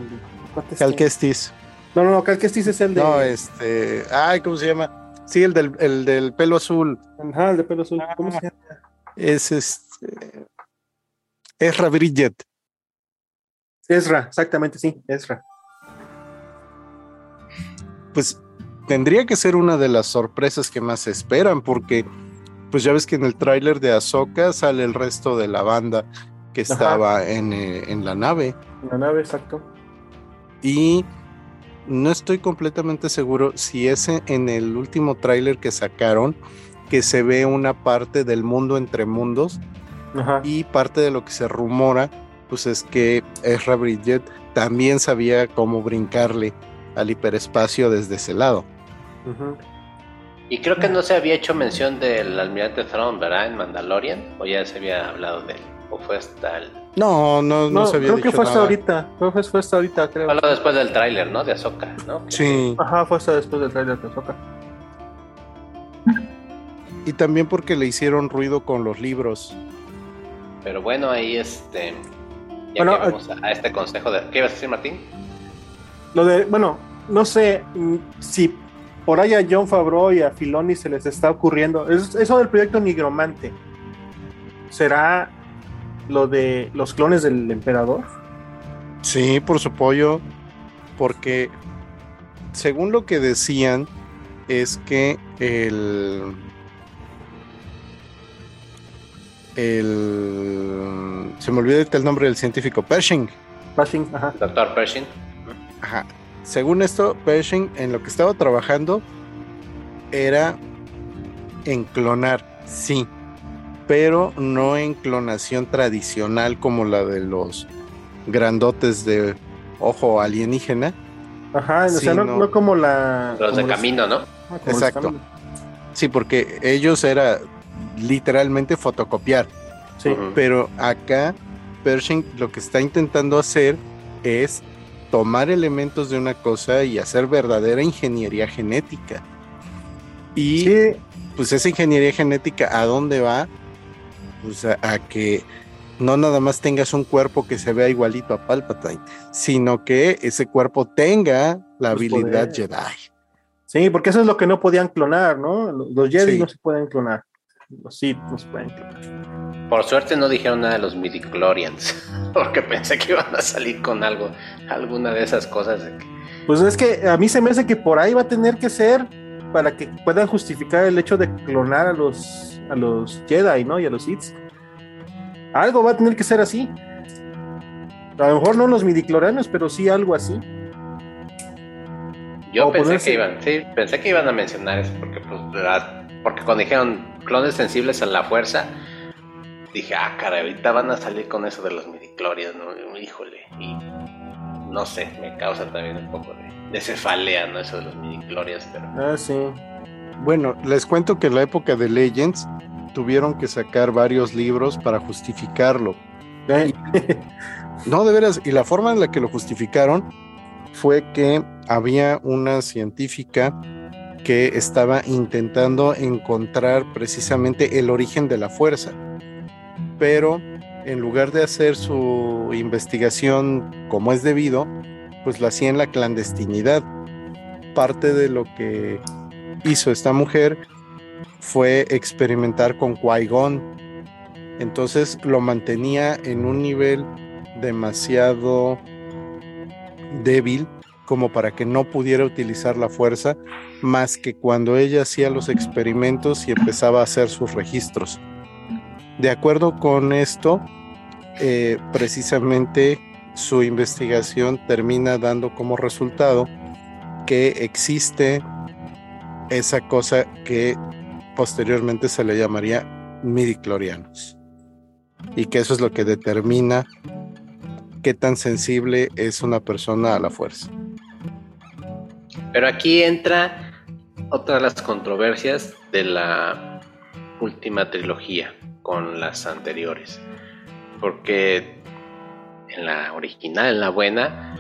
Calquestis. No, no, no, Calquestis es el de. No, este. Ay, ¿cómo se llama? Sí, el del, el del pelo azul. Ajá, el de pelo azul. ¿Cómo se llama? Es este. Ezra Bridget. Ezra, exactamente, sí, Ezra. Pues tendría que ser una de las sorpresas que más se esperan, porque pues ya ves que en el tráiler de Ahsoka sale el resto de la banda que estaba en, eh, en, la nave. En la nave, exacto. Y no estoy completamente seguro si es en el último tráiler que sacaron que se ve una parte del mundo entre mundos y parte de lo que se rumora pues es que Ezra Bridget también sabía cómo brincarle al hiperespacio desde ese lado. Y creo que no se había hecho mención del almirante Thrawn, ¿verdad? En Mandalorian, o ya se había hablado de él, o fue hasta el... No, no, no, se había creo que fue hasta ahorita, creo que fue hasta ahorita, creo. Fue después del tráiler, ¿no? De Ahsoka, ¿no? Sí. Ajá, fue hasta después del tráiler de Ahsoka. Y también porque le hicieron ruido con los libros. Pero bueno, ahí este bueno, a, este consejo de. ¿Qué ibas a decir, Martín? Lo de. Bueno, no sé mm, si por ahí a John Favreau y a Filoni se les está ocurriendo. Eso del proyecto Nigromante. ¿Será lo de los clones del emperador? Sí, por su pollo. Porque según lo que decían, es que el el. Se me olvidó el nombre del científico, Pershing. Pershing, ajá. Doctor Pershing. Ajá. Según esto, Pershing en lo que estaba trabajando era en clonar, sí, pero no en clonación tradicional como la de los grandotes de ojo alienígena. Ajá, o sea, no, como la. Los de camino, ¿no? Ah, Exacto. Sí, porque ellos era literalmente fotocopiar. Sí. Pero acá Pershing lo que está intentando hacer es tomar elementos de una cosa y hacer verdadera ingeniería genética. Y pues esa ingeniería genética, ¿a dónde va? Pues a, que no nada más tengas un cuerpo que se vea igualito a Palpatine, sino que ese cuerpo tenga la habilidad Jedi. Sí, porque eso es lo que no podían clonar, ¿no? Los Jedi no se pueden clonar. Los Sith no se pueden clonar. Por suerte no dijeron nada de los midichlorians, porque pensé que iban a salir con algo, alguna de esas cosas. Pues es que a mí se me hace que por ahí va a tener que ser para que puedan justificar el hecho de clonar a los, a los Jedi, ¿no? Y a los Sith. Algo va a tener que ser así. A lo mejor no los midichlorianos, pero sí algo así. Yo pensé que iban, sí, pensé que iban a mencionar eso, porque pues, porque cuando dijeron clones sensibles a la fuerza, dije, ah, cara, ahorita van a salir con eso de los midichlorians, ¿no? Híjole, y no sé, me causa también un poco de, cefalea, ¿no? Eso de los midichlorians, pero... Ah, sí. Bueno, les cuento que en la época de Legends tuvieron que sacar varios libros para justificarlo. ¿Eh? no, de veras, y la forma en la que lo justificaron fue que había una científica que estaba intentando encontrar precisamente el origen de la fuerza, pero en lugar de hacer su investigación como es debido, pues la hacía en la clandestinidad. Parte de lo que hizo esta mujer fue experimentar con qui Entonces lo mantenía en un nivel demasiado débil como para que no pudiera utilizar la fuerza más que cuando ella hacía los experimentos y empezaba a hacer sus registros. De acuerdo con esto, eh, precisamente su investigación termina dando como resultado que existe esa cosa que posteriormente se le llamaría midiclorianos y que eso es lo que determina qué tan sensible es una persona a la fuerza. Pero aquí entra otra de las controversias de la última trilogía con las anteriores. Porque en la original, en la buena,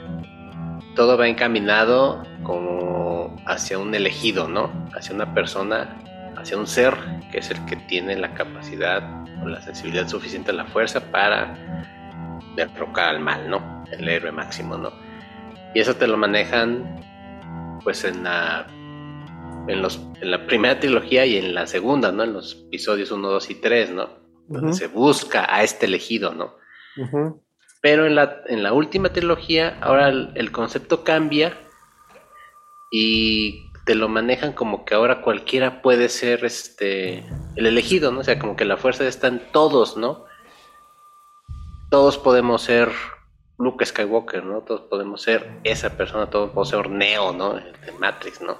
todo va encaminado como hacia un elegido, ¿no? Hacia una persona, hacia un ser que es el que tiene la capacidad o la sensibilidad suficiente a la fuerza para derrocar al mal, ¿no? El héroe máximo, ¿no? Y eso te lo manejan pues en la en, los, en la primera trilogía y en la segunda, ¿no? En los episodios 1, 2 y 3, ¿no? Donde se busca a este elegido, ¿no? Pero en la, en la última trilogía, ahora el, concepto cambia y te lo manejan como que ahora cualquiera puede ser este el elegido, ¿no? O sea, como que la fuerza está en todos, ¿no? todos podemos ser Luke Skywalker, ¿no? Todos podemos ser esa persona, todos podemos ser Neo, ¿no? De Matrix, ¿no?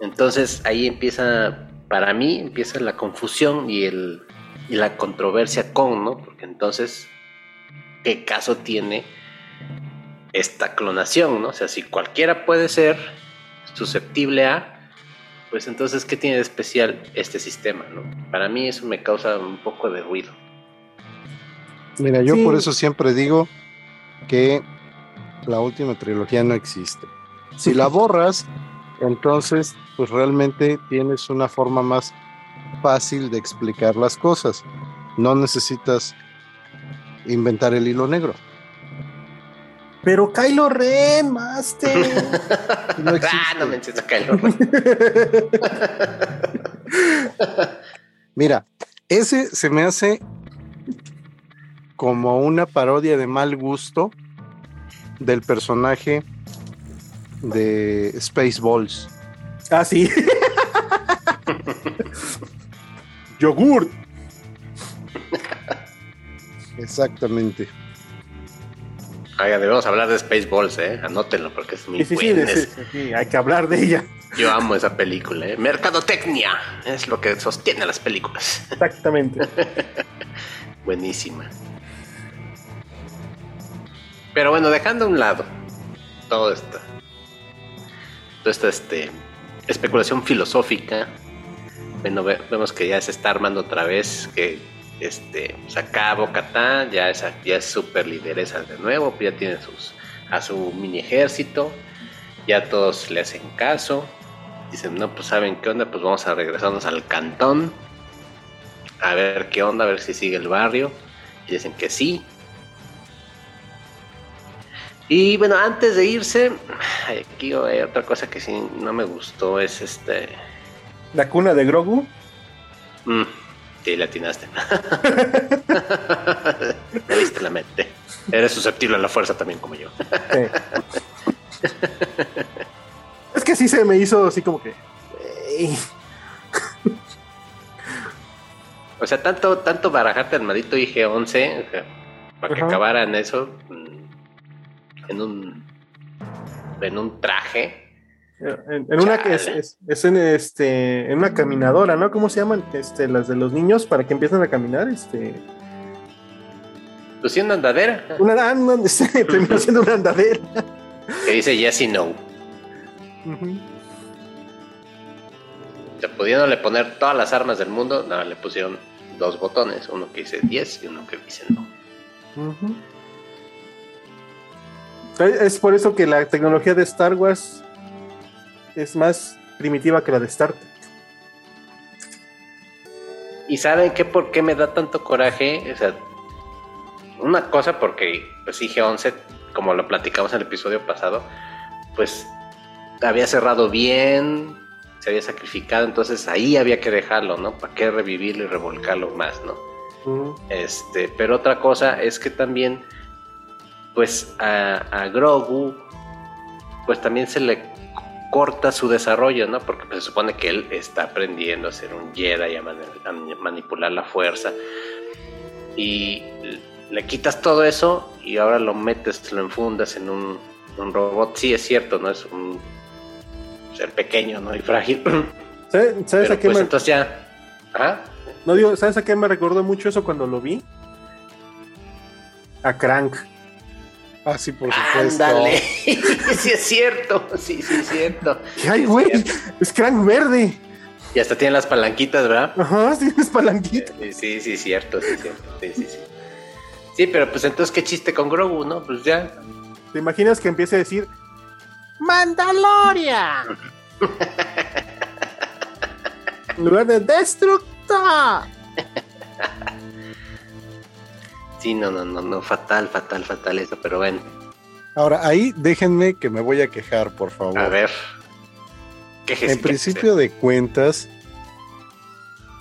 Entonces ahí empieza, para mí, empieza la confusión y, el, y la controversia con, ¿no? Porque entonces, ¿qué caso tiene esta clonación, ¿no? O sea, si cualquiera puede ser susceptible a, pues entonces, ¿qué tiene de especial este sistema, ¿no? Para mí eso me causa un poco de ruido. Mira, yo por eso siempre digo que la última trilogía no existe. Si la borras, entonces pues realmente tienes una forma más fácil de explicar las cosas. No necesitas inventar el hilo negro. Pero Kylo Ren, Master. No ah, no mencionas Kylo Ren. Mira, ese se me hace como una parodia de mal gusto del personaje de Spaceballs. Ah, sí. Yogur. Exactamente. Oiga, debemos hablar de Spaceballs, ¿eh? Anótenlo porque es muy sí, sí, sí, sí, hay que hablar de ella. Yo amo esa película, ¿eh? Mercadotecnia es lo que sostiene las películas. Exactamente. Buenísima. Pero bueno, dejando a un lado todo esto, toda esta este, especulación filosófica, bueno, vemos que ya se está armando otra vez, que este, pues acá Bocatán ya es, ya es super lideresa de nuevo, pues ya tiene sus, a su mini ejército, ya todos le hacen caso, dicen, no, pues saben qué onda, pues vamos a regresarnos al cantón, a ver qué onda, a ver si sigue el barrio, y dicen que sí, Y bueno, antes de irse, aquí hay otra cosa que sí no me gustó, es este... La cuna de Grogu. Mm, sí, le atinaste. Me viste la mente. Eres susceptible a la fuerza también como yo. Sí. es que sí se me hizo así como que. O sea, tanto, tanto barajarte al maldito IG-11 o sea, para que Ajá. acabaran eso en un en un traje. En, en una que es, es- es en este en una caminadora, ¿no? ¿Cómo se llaman? Este, las de los niños para que empiecen a caminar, este. Pues sí, una andadera Una ah, no, terminó siendo una andadera. que dice yes y no. O sea, pudiéndole poner todas las armas del mundo, nada, le pusieron dos botones, uno que dice 10 y uno que dice no. Es por eso que la tecnología de Star Wars es más primitiva que la de Star Trek. ¿Y saben qué? ¿Por qué me da tanto coraje? O sea, una cosa porque, pues IG-11, como lo platicamos en el episodio pasado, pues había cerrado bien, se había sacrificado, entonces ahí había que dejarlo, ¿no? ¿Para qué revivirlo y revolcarlo más, ¿no? Este, pero otra cosa es que también, pues a, a Grogu, pues también se le corta su desarrollo, ¿no? Porque pues, se supone que él está aprendiendo a ser un Jedi, a, a manipular la fuerza. Y le quitas todo eso y ahora lo metes, lo enfundas en un, un robot. Sí, es cierto, ¿no? Es un ser pequeño, ¿no? Y frágil. ¿Sabes, a qué pues me, entonces ya... Ajá. no digo, ¿sabes a qué me recordó mucho eso cuando lo vi? A Crank. Ah, sí, por supuesto. Ándale. sí es cierto. Sí, sí es cierto. ¡Ay, güey! Es Crank verde. Y hasta tienen las palanquitas, ¿verdad? Ajá, tienes palanquita. Sí, sí, sí, cierto, sí, cierto. Sí, sí, sí. Sí, pero pues entonces qué chiste con Grogu, ¿no? Pues ya. ¿Te imaginas que empiece a decir ¡Mandalorian! en lugar de Destructor. Sí, no, no, no, no, fatal, fatal, fatal eso, pero bueno. Ahora, ahí déjenme que me voy a quejar, por favor. A ver. ¿Qué en principio de cuentas,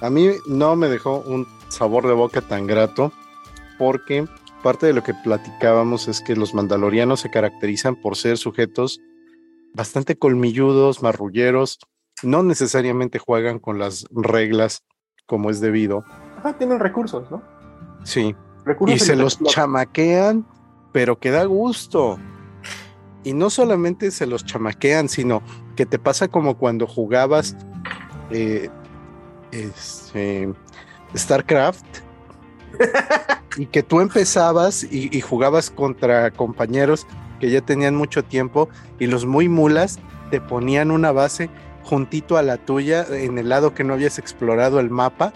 a mí no me dejó un sabor de boca tan grato porque parte de lo que platicábamos es que los mandalorianos se caracterizan por ser sujetos bastante colmilludos, marrulleros, no necesariamente juegan con las reglas como es debido, Ajá, tienen recursos, ¿no? sí, Recursos y se los chamaquean, pero que da gusto. Y no solamente se los chamaquean, sino que te pasa como cuando jugabas eh, este, StarCraft y que tú empezabas y, y jugabas contra compañeros que ya tenían mucho tiempo y los muy mulas te ponían una base juntito a la tuya en el lado que no habías explorado el mapa.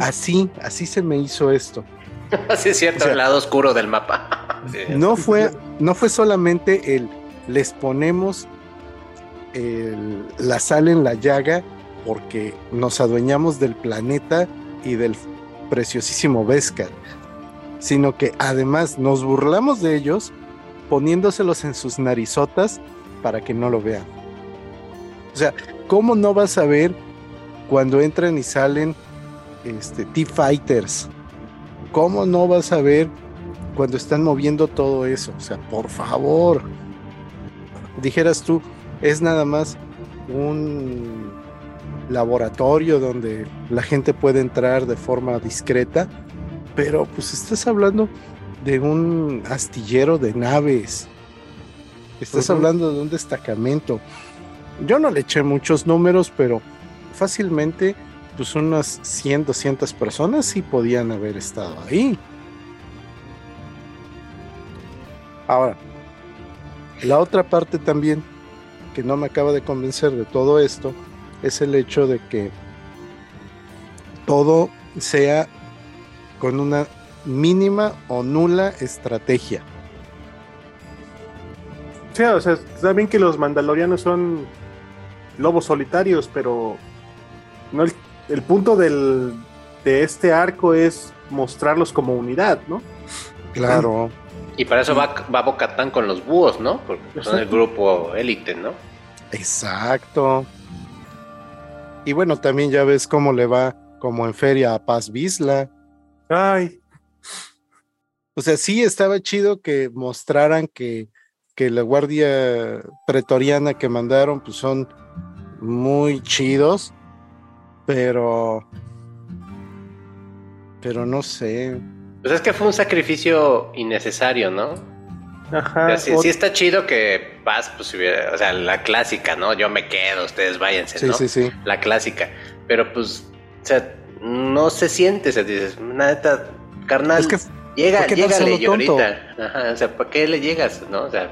Así, así se me hizo esto. Sí, es cierto, O sea, el lado oscuro del mapa. No fue, no fue solamente el les ponemos el- la sal en la llaga porque nos adueñamos del planeta y del preciosísimo Beskar, sino que además nos burlamos de ellos poniéndoselos en sus narizotas para que no lo vean. O sea, ¿cómo no vas a ver cuando entran y salen este, T-Fighters? ¿Cómo no vas a ver cuando están moviendo todo eso? O sea, por favor. Dijeras tú, es nada más un laboratorio donde la gente puede entrar de forma discreta, pero pues estás hablando de un astillero de naves. Estás hablando de un destacamento. Yo no le eché muchos números, pero fácilmente pues unas 100, 200 personas sí podían haber estado ahí. Ahora, la otra parte también que no me acaba de convencer de todo esto es el hecho de que todo sea con una mínima o nula estrategia. Sí, o sea, está bien que los mandalorianos son lobos solitarios, pero no el, el punto del, de este arco es mostrarlos como unidad, ¿no? Claro. Y para eso va, va Bocatán con los búhos, ¿no? Porque son el grupo élite, ¿no? Exacto. Y bueno, también ya ves cómo le va como en feria a Paz Bisla. Ay. O sea, sí estaba chido que mostraran que, que la guardia pretoriana que mandaron pues son muy chidos, pero pero no sé. Pues es que fue un sacrificio innecesario, ¿no? Ajá. sí, está chido que vas, pues, o sea, la clásica, ¿no? Yo me quedo, ustedes váyanse, sí, ¿no? Sí, sí, La clásica. Pero pues, o sea, no se siente, o sea, dices, neta, carnal, es que, llega, llégale ahorita. Ajá, o sea, ¿para qué le llegas, no? O sea,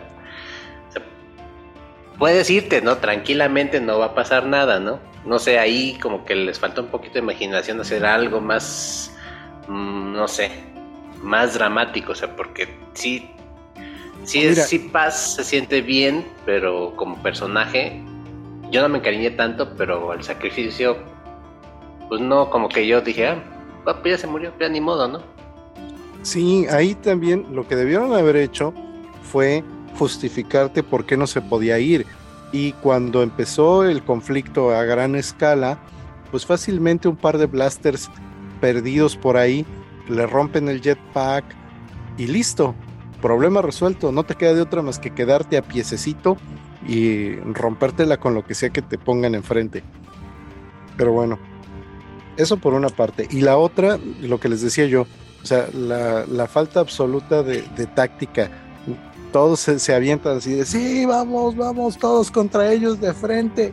puedes irte, ¿no? Tranquilamente no va a pasar nada, ¿no? No sé, ahí como que les falta un poquito de imaginación de hacer algo más, mm, no sé, más dramático, o sea, porque sí Sí, es, sí Paz se siente bien, pero como personaje, yo no me encariñé tanto, pero el sacrificio, pues no, como que yo dije, ah, pues ya se murió, ya ni modo, ¿no? Sí, ahí también lo que debieron haber hecho fue justificarte por qué no se podía ir. Y cuando empezó el conflicto a gran escala, pues fácilmente un par de blasters perdidos por ahí le rompen el jetpack y listo, problema resuelto, no te queda de otra más que quedarte a piececito y rompértela con lo que sea que te pongan enfrente. Pero bueno, eso por una parte. Y la otra, lo que les decía yo, o sea, la, falta absoluta de, táctica. Todos se, avientan así de, sí, vamos, vamos, todos contra ellos de frente.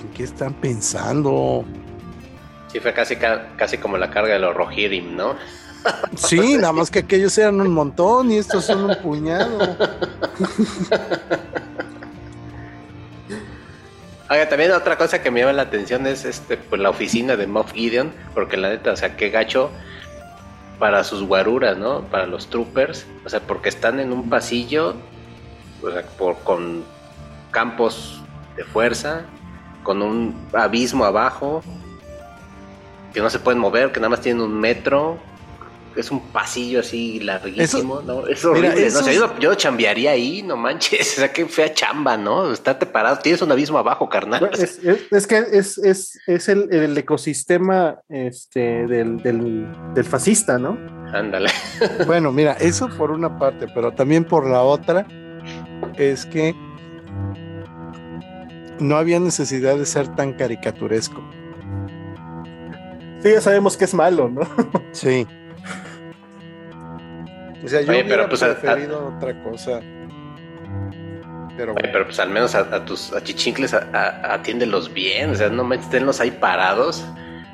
¿En qué están pensando? Sí, fue casi, casi como la carga de los Rohirrim, ¿no? Sí, nada más que aquellos eran un montón y estos son un puñado. Oiga, también otra cosa que me llama la atención es este, pues la oficina de Moff Gideon, porque la neta, o sea, qué gacho para sus guaruras, ¿no? Para los troopers, o sea, porque están en un pasillo, o sea, por, con campos de fuerza, con un abismo abajo, que no se pueden mover, que nada más tienen un metro, es un pasillo así larguísimo, ¿no? Es horrible, ¿no? yo, yo, chambearía ahí, no manches, o sea, qué fea chamba, ¿no? Estate parado, tienes un abismo abajo, carnal. Es, es, que es, es, es el, el, ecosistema este, del, del, del fascista, ¿no? Ándale. Bueno, mira, eso por una parte, pero también por la otra, es que no había necesidad de ser tan caricaturesco. Sí, ya sabemos que es malo, ¿no? Sí. O sea, yo hubiera pues, preferido otra cosa. Pero, pero pues al menos a, tus achichincles atiéndelos bien, o sea, no tenlos ahí parados,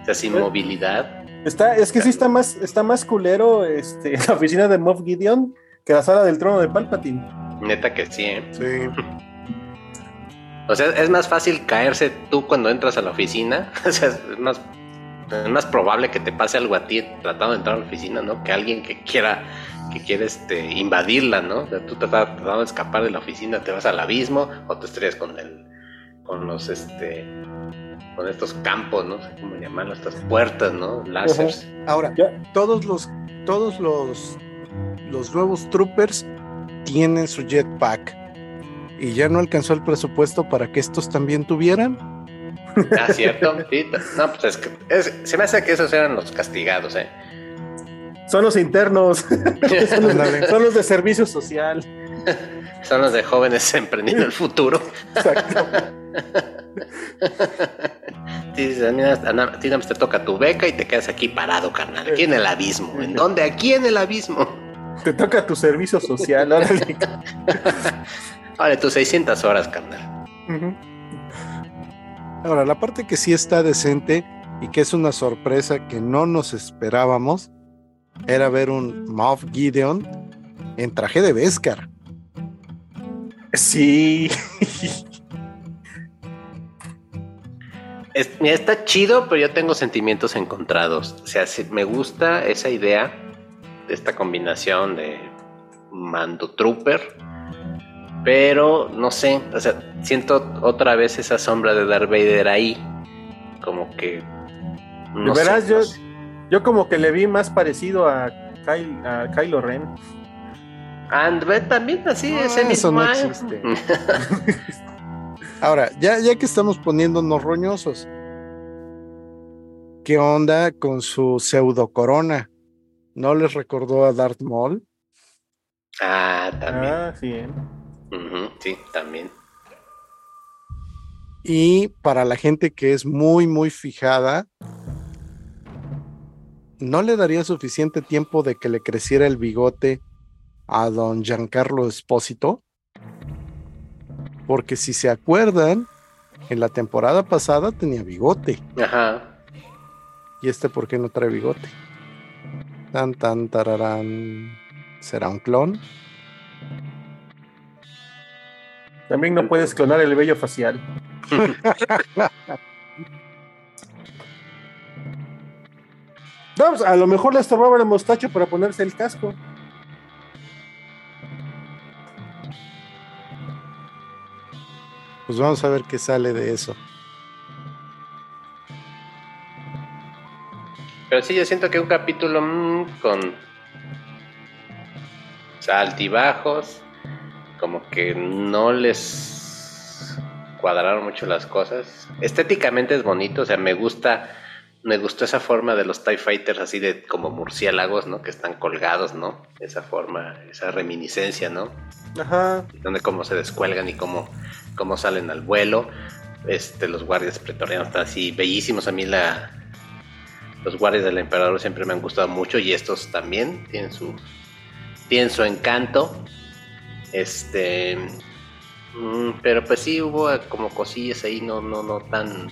o sea, sin movilidad. Está, es que sí está más, está más culero este, la oficina de Moff Gideon que la sala del trono de Palpatine. Neta que sí, ¿eh? Sí. O sea, es más fácil caerse tú cuando entras a la oficina. O sea, es más, es más probable que te pase algo a ti tratando de entrar a la oficina, ¿no? Que alguien que quiera que quiere este, invadirla, ¿no? O sea, tú te estás tratando de escapar de la oficina, te vas al abismo o te estrellas con el, con los, este, con estos campos, ¿no? sé cómo llamarlo, estas puertas, ¿no? Láseres. Ahora, todos los, todos los, los nuevos troopers tienen su jetpack y ya no alcanzó el presupuesto para que estos también tuvieran. Ah, cierto. Sí. No, pues es que se me hace que esos eran los castigados, ¿eh? Son los internos. son, los, de servicio social. Son los de jóvenes emprendiendo el futuro. Exacto. a ti te toca tu beca y te quedas aquí parado, carnal. Aquí en el abismo. ¿En dónde? Aquí en el abismo. Te toca tu servicio social, órale. vale, tus 600 horas, carnal. Ahora, la parte que sí está decente y que es una sorpresa que no nos esperábamos era ver un Moff Gideon en traje de Beskar. Sí. está chido, pero yo tengo sentimientos encontrados. O sea, me gusta esa idea de esta combinación de Mando Trooper, pero no sé, o sea, siento otra vez esa sombra de Darth Vader ahí, como que. No Verás, yo, yo como que le vi más parecido a Kyle, a Kylo Ren. And también así, No, ese eso mismo no año. existe. Ahora, ya, ya que estamos poniéndonos roñosos, ¿qué onda con su pseudo corona? ¿No les recordó a Darth Maul? ah, también. Ah, sí. Sí, también. Y para la gente que es muy, muy fijada, ¿no le daría suficiente tiempo de que le creciera el bigote a don Giancarlo Espósito? Porque si se acuerdan, en la temporada pasada tenía bigote. Ajá. ¿Y este por qué no trae bigote? Tan, tan, tararán. ¿Será un clon? También no puedes clonar el vello facial. No, pues, a lo mejor le estorbaba el mostacho para ponerse el casco. Pues vamos a ver qué sale de eso. Pero sí, yo siento que un capítulo mm, con altibajos, como que no les cuadraron mucho las cosas. Estéticamente es bonito, o sea, me gusta, me gustó esa forma de los TIE Fighters así de como murciélagos, ¿no? Que están colgados, ¿no? Esa forma, esa reminiscencia, ¿no? Ajá. donde cómo se descuelgan y cómo, cómo salen al vuelo. Este, los guardias pretorianos están así bellísimos. A mí la, los guardias del emperador siempre me han gustado mucho y estos también tienen su, tienen su encanto. Este, mm, pero pues sí hubo como cosillas ahí no, no, no tan,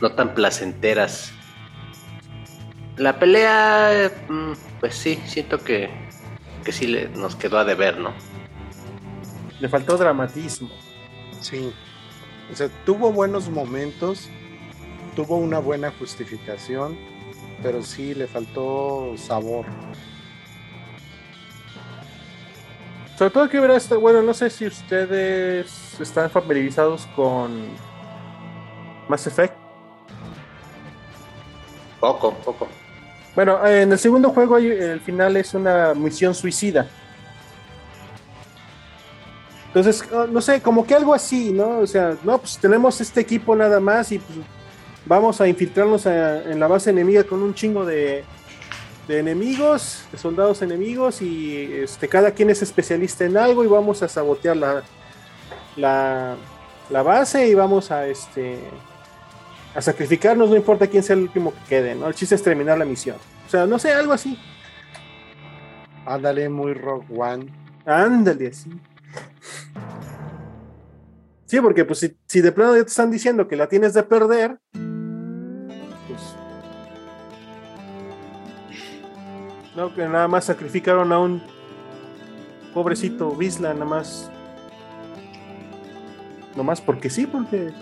no tan placenteras. La pelea, mm, pues sí, siento que, que sí le, nos quedó a deber, ¿no? Le faltó dramatismo. Sí. O sea, tuvo buenos momentos, tuvo una buena justificación, pero sí le faltó sabor. Sobre todo que hubiera este, bueno, no sé si ustedes están familiarizados con Mass Effect. Poco, poco. Bueno, en el segundo juego el final es una misión suicida. Entonces, ah, no sé, como que algo así, ¿no? O sea, no, pues tenemos este equipo nada más y pues vamos a infiltrarnos a- en la base enemiga con un chingo de, de enemigos, de soldados enemigos y este, cada quien es especialista en algo y vamos a sabotear la, la, la base y vamos a este a sacrificarnos, no importa quién sea el último que quede, ¿no? El chiste es terminar la misión. O sea, no sé, algo así. Ándale, muy Rock One. Ándale, así. Sí, porque pues si, si de plano ya te están diciendo que la tienes de perder, No, que nada más sacrificaron a un pobrecito Visla, nada más... Nomás porque sí, porque...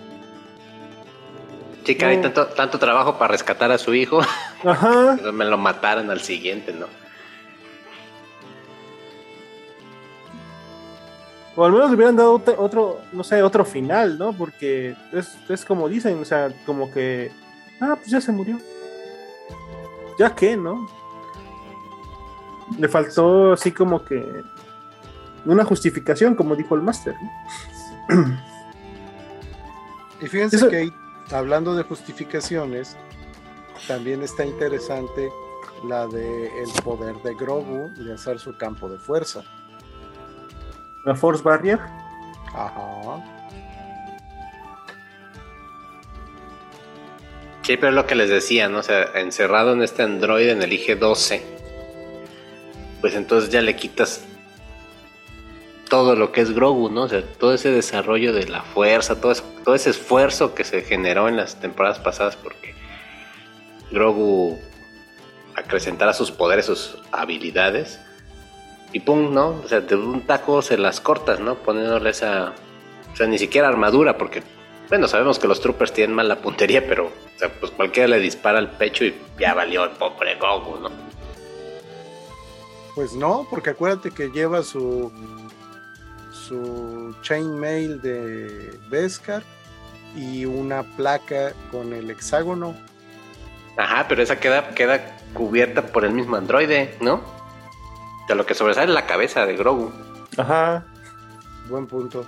Que hay No. tanto, tanto trabajo para rescatar a su hijo, Ajá. que me lo mataran al siguiente, ¿no? O al menos le hubieran dado otro, otro, no sé, otro final, ¿no? Porque es, es como dicen, o sea, como que, ah, pues ya se murió. Ya que, ¿no? Le faltó así como que una justificación, como dijo el máster. ¿no? Y fíjense Eso- que ahí, hablando de justificaciones, también está interesante la de el poder de Grogu de hacer su campo de fuerza. La Force Barrier. Ajá. Sí, pero es lo que les decía, ¿no? O sea, encerrado en este androide en el IG-12, pues entonces ya le quitas todo lo que es Grogu, ¿no? O sea, todo ese desarrollo de la fuerza, todo, todo ese esfuerzo que se generó en las temporadas pasadas porque Grogu acrecentara sus poderes, sus habilidades, y pum, ¿no? O sea, de un taco se las cortas, ¿no? Poniéndole esa... O sea, ni siquiera armadura, porque bueno, sabemos que los troopers tienen mala puntería, pero o sea, pues cualquiera le dispara al pecho y ya valió el pobre Goku, ¿no? Pues no, porque acuérdate que lleva su su chainmail de Beskar y una placa con el hexágono. Ajá, pero esa queda, queda cubierta por el mismo androide, ¿no? De lo que sobresale la cabeza de Grogu. Ajá. Buen punto.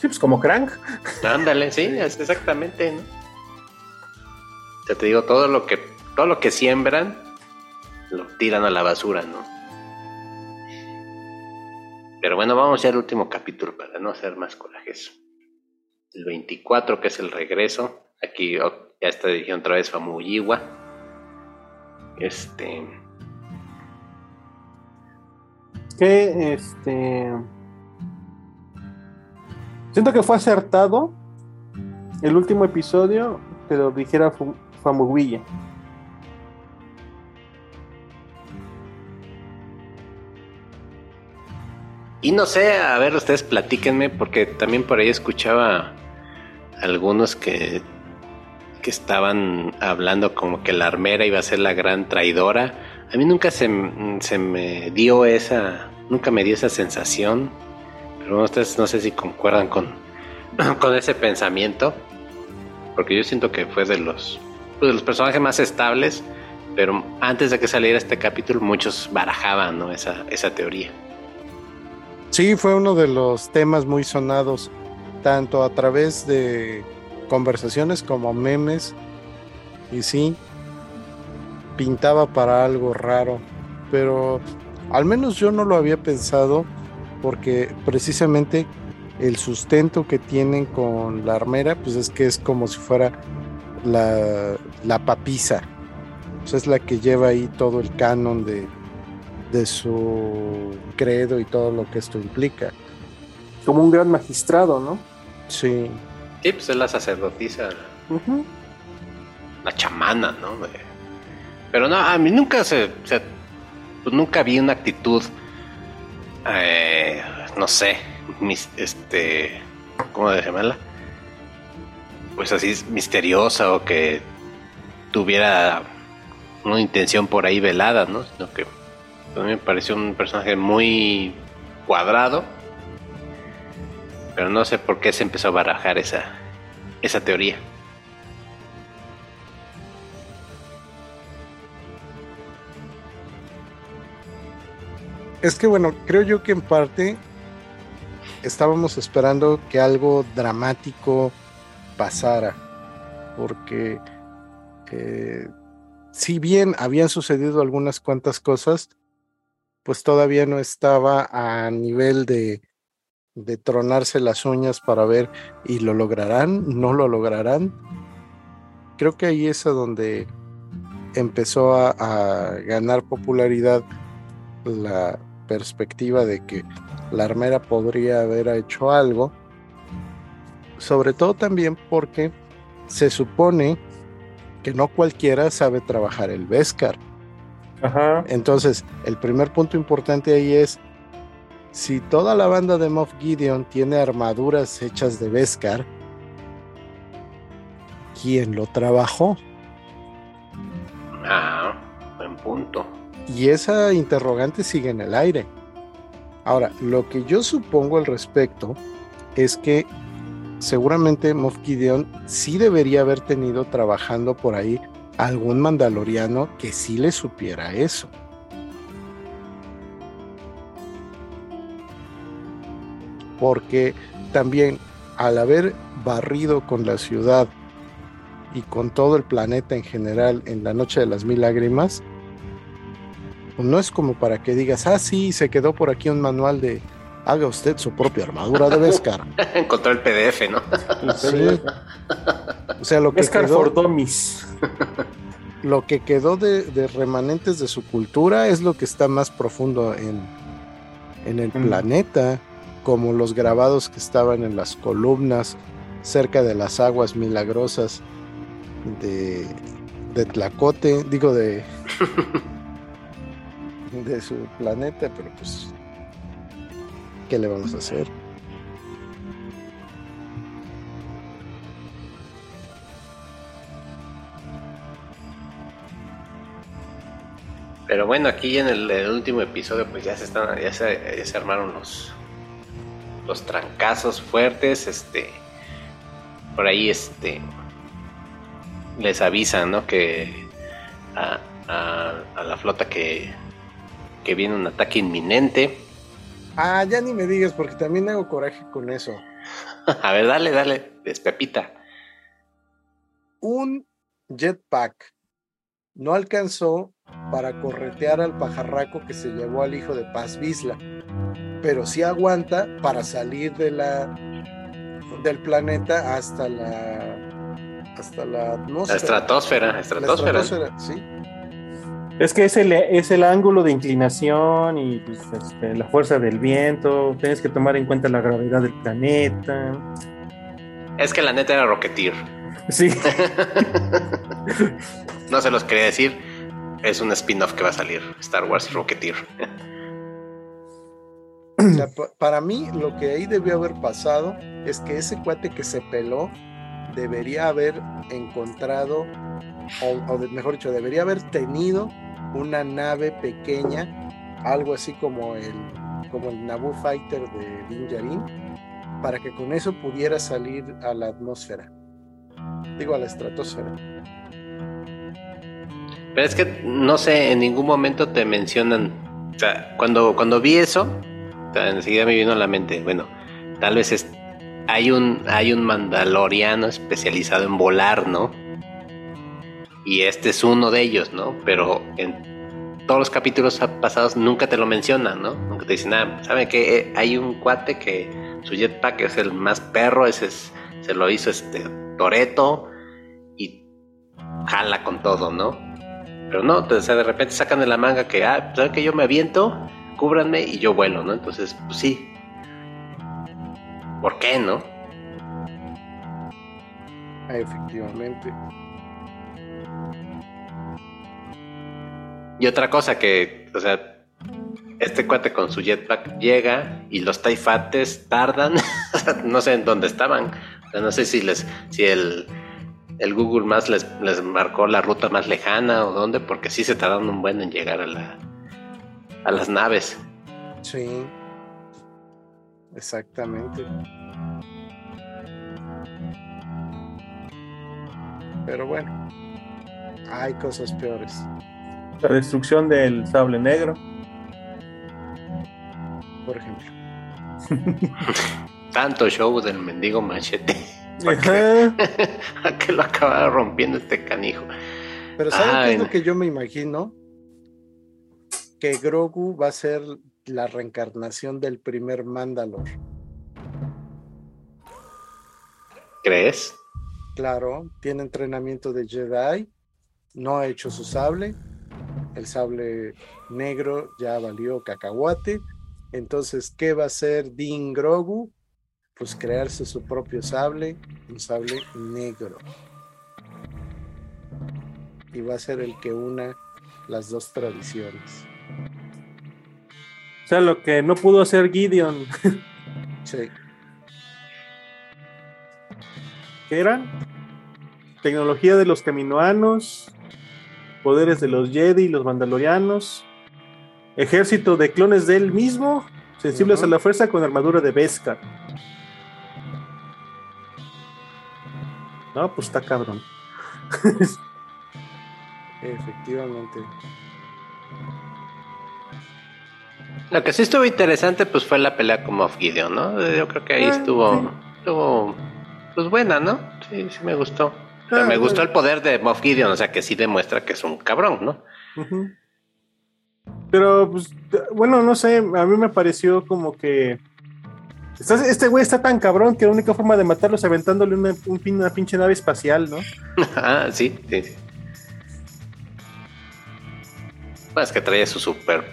Sí, pues como Crank. Ándale, sí, es exactamente, ¿no? Ya te digo, todo lo que, todo lo que siembran, lo tiran a la basura, ¿no? Pero bueno, vamos ya al último capítulo para no hacer más corajes. El 24, que es el regreso. Aquí oh, ya está dirigiendo otra vez Famuyiwa. Este. Que este. Siento que fue acertado el último episodio que lo dijera Famuyiwa. Y no sé, a ver, ustedes platíquenme, porque también por ahí escuchaba algunos que, que estaban hablando como que la armera iba a ser la gran traidora. A mí nunca se, se me dio esa, nunca me dio esa sensación. Pero ustedes no sé si concuerdan con, con ese pensamiento. Porque yo siento que fue de los, pues, de los personajes más estables. Pero antes de que saliera este capítulo, muchos barajaban ¿no? esa, esa teoría. Sí, fue uno de los temas muy sonados, tanto a través de conversaciones como memes. Y sí, pintaba para algo raro, pero al menos yo no lo había pensado porque precisamente el sustento que tienen con la armera, pues es que es como si fuera la, la papisa. Pues es la que lleva ahí todo el canon de, de su credo y todo lo que esto implica. Como un gran magistrado, ¿no? Sí, Sí, pues es la sacerdotisa, la chamana, ¿no? De- Pero no, a mí nunca se, se- pues nunca vi una actitud, eh, no sé, mis- este, ¿cómo llamarla? Pues así misteriosa o que tuviera una intención por ahí velada, ¿no? Sino que a mí me pareció un personaje muy cuadrado, pero no sé por qué se empezó a barajar esa, esa teoría. Es que bueno, creo yo que en parte estábamos esperando que algo dramático pasara, porque eh, si bien habían sucedido algunas cuantas cosas, pues todavía no estaba a nivel de, de tronarse las uñas para ver y lo lograrán, no lo lograrán. Creo que ahí es a donde empezó a, a ganar popularidad la perspectiva de que la armera podría haber hecho algo, sobre todo también porque se supone que no cualquiera sabe trabajar el Beskar. Ajá. Entonces, el primer punto importante ahí es, si toda la banda de Moff Gideon tiene armaduras hechas de Beskar, ¿quién lo trabajó? Ah, buen punto. Y esa interrogante sigue en el aire. Ahora, lo que yo supongo al respecto es que seguramente Moff Gideon sí debería haber tenido trabajando por ahí algún mandaloriano que sí le supiera eso. Porque también al haber barrido con la ciudad y con todo el planeta en general en la noche de las mil lágrimas, pues no es como para que digas, ah, sí, se quedó por aquí un manual de haga usted su propia armadura de Beskar. Encontró el PDF, ¿no? Sí. O sea, lo que Beskar quedó, for Dummies. lo que quedó de, de remanentes de su cultura es lo que está más profundo en, en el Mm. planeta, como los grabados que estaban en las columnas cerca de las aguas milagrosas de, de Tlacote, digo de, de su planeta, pero pues, ¿qué le vamos a hacer? Pero bueno, aquí en el, último episodio, pues ya se están, ya se, se armaron los, los trancazos fuertes, este, por ahí, este, les avisan, ¿no? Que a, a, la flota que, que viene un ataque inminente. Ah, ya ni me digas porque también hago coraje con eso. a ver, dale, dale, despepita. Un jetpack no alcanzó para corretear al pajarraco que se llevó al hijo de Paz Visla, pero sí aguanta para salir de la del planeta hasta la hasta la atmósfera. La estratosfera, estratosfera. sí. Es que es el, es el ángulo de inclinación y pues, este, la fuerza del viento. Tienes que tomar en cuenta la gravedad del planeta. Es que la neta era Rocketeer. Sí. no se los quería decir. Es un spin-off que va a salir. Star Wars Rocketeer. para mí, lo que ahí debió haber pasado es que ese cuate que se peló debería haber encontrado, o, mejor dicho, debería haber tenido una nave pequeña, algo así como el, como el Naboo Fighter de Din para que con eso pudiera salir a la atmósfera. Digo, a la estratosfera. Pero es que, no sé, en ningún momento te mencionan. O sea, cuando, cuando vi eso, enseguida me vino a la mente, bueno, tal vez es, hay, un, hay un mandaloriano especializado en volar, ¿no? Y este es uno de ellos, ¿no? Pero en todos los capítulos pasados nunca te lo mencionan, ¿no? Nunca te dicen nada. ¿Saben que eh, hay un cuate que su jetpack es el más perro? Ese es, se lo hizo este Toreto y jala con todo, ¿no? Pero no, o sea, de repente sacan de la manga que, ah, ¿saben que yo me aviento? Cúbranme y yo vuelo, ¿no? Entonces, pues sí. ¿Por qué, no? Efectivamente. Y otra cosa que, o sea, este cuate con su jetpack llega y los taifates tardan, no sé en dónde estaban. no sé si les, si el, el Google Maps les, les, marcó la ruta más lejana o dónde, porque sí se tardaron un buen en llegar a la a las naves. Sí. Exactamente. Pero bueno, hay cosas peores. La destrucción del sable negro. Por ejemplo. Tanto show del mendigo machete. a que lo acabara rompiendo este canijo. Pero ¿saben qué es lo que yo me imagino? Que Grogu va a ser la reencarnación del primer Mandalor. ¿Crees? Claro, tiene entrenamiento de Jedi, no ha hecho su sable, el sable negro ya valió cacahuate. Entonces, ¿qué va a hacer Din Grogu? Pues crearse su propio sable, un sable negro. Y va a ser el que una las dos tradiciones. O sea, lo que no pudo hacer Gideon. sí. ¿Qué eran? Tecnología de los caminoanos, poderes de los Jedi y los Mandalorianos, ejército de clones de él mismo, sensibles a la fuerza con armadura de Beskar. No, pues está cabrón. Efectivamente. Lo que sí estuvo interesante pues fue la pelea con Moff Gideon, ¿no? Yo creo que ahí ah, estuvo, estuvo pues buena, ¿no? Sí, sí me gustó me ah, gustó el poder de Moff Gideon, o sea que sí demuestra que es un cabrón, ¿no? Pero, pues, bueno, no sé, a mí me pareció como que. Este güey está tan cabrón que la única forma de matarlo es aventándole una, una pinche nave espacial, ¿no? ah, sí, sí. Pues que traía su super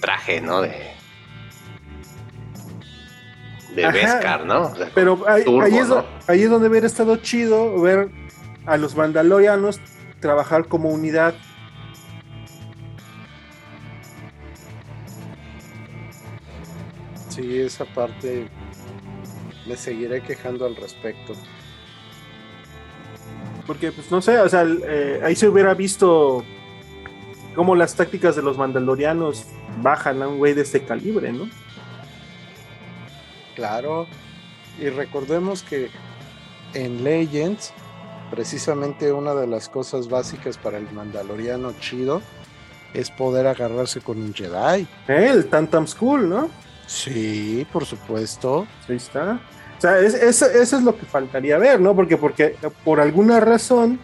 traje, ¿no? De. De Beskar, ¿no? pero ahí, es, ahí es donde hubiera estado chido ver a los mandalorianos trabajar como unidad. Sí, esa parte me seguiré quejando al respecto. Porque, pues no sé, o sea, eh, ahí se hubiera visto cómo las tácticas de los mandalorianos bajan a un güey de este calibre, ¿no? Claro, y recordemos que en Legends precisamente una de las cosas básicas para el mandaloriano chido es poder agarrarse con un Jedi. Eh, el Tantam School, ¿no? Sí, por supuesto. Ahí está. O sea, es- es- eso es lo que faltaría ver, ¿no? Porque, porque por alguna razón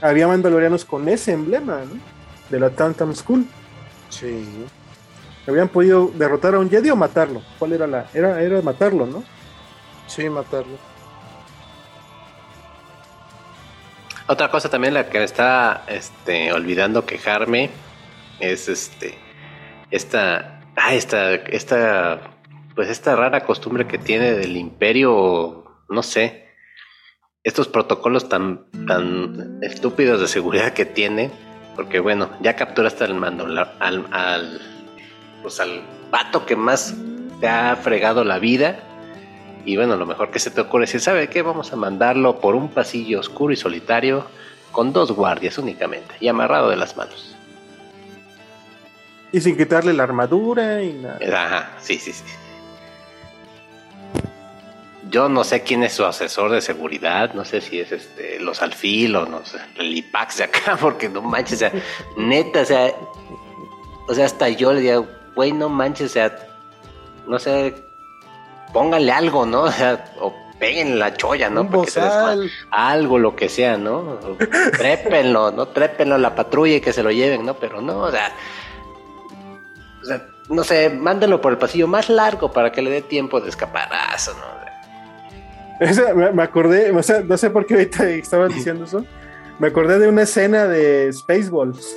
había mandalorianos con ese emblema, ¿no? De la Tantam School. Sí. Habían podido derrotar a un Jedi o matarlo. ¿Cuál era la? Era, era matarlo, ¿no? Sí, matarlo. Otra cosa también la que me está este, olvidando quejarme es este esta ah, esta esta pues esta rara costumbre que tiene del imperio, no sé, estos protocolos tan tan estúpidos de seguridad que tiene, porque bueno, ya capturaste al mando al, al pues al vato que más te ha fregado la vida y bueno, lo mejor que se te ocurre es decir, ¿sabe qué? Vamos a mandarlo por un pasillo oscuro y solitario con dos guardias únicamente y amarrado de las manos. Y sin quitarle la armadura y nada. Ajá, sí, sí, sí. Yo no sé quién es su asesor de seguridad, no sé si es este los Alfil o no sé, el IPAX de acá, porque no manches, o sea, neta, o sea, o sea, hasta yo le digo, güey, no manches, o sea, no sé, pónganle algo, ¿no? O sea, o peguen la cholla, ¿no? un Porque se algo, lo que sea, ¿no? O Trépenlo, ¿no? Trépenlo a la patrulla y que se lo lleven, ¿no? Pero no, o sea, o sea, no sé, mándenlo por el pasillo más largo para que le dé tiempo de escaparazo, ¿no? Me acordé, o sea, no sé por qué ahorita estaban diciendo eso. Me acordé de una escena de Spaceballs.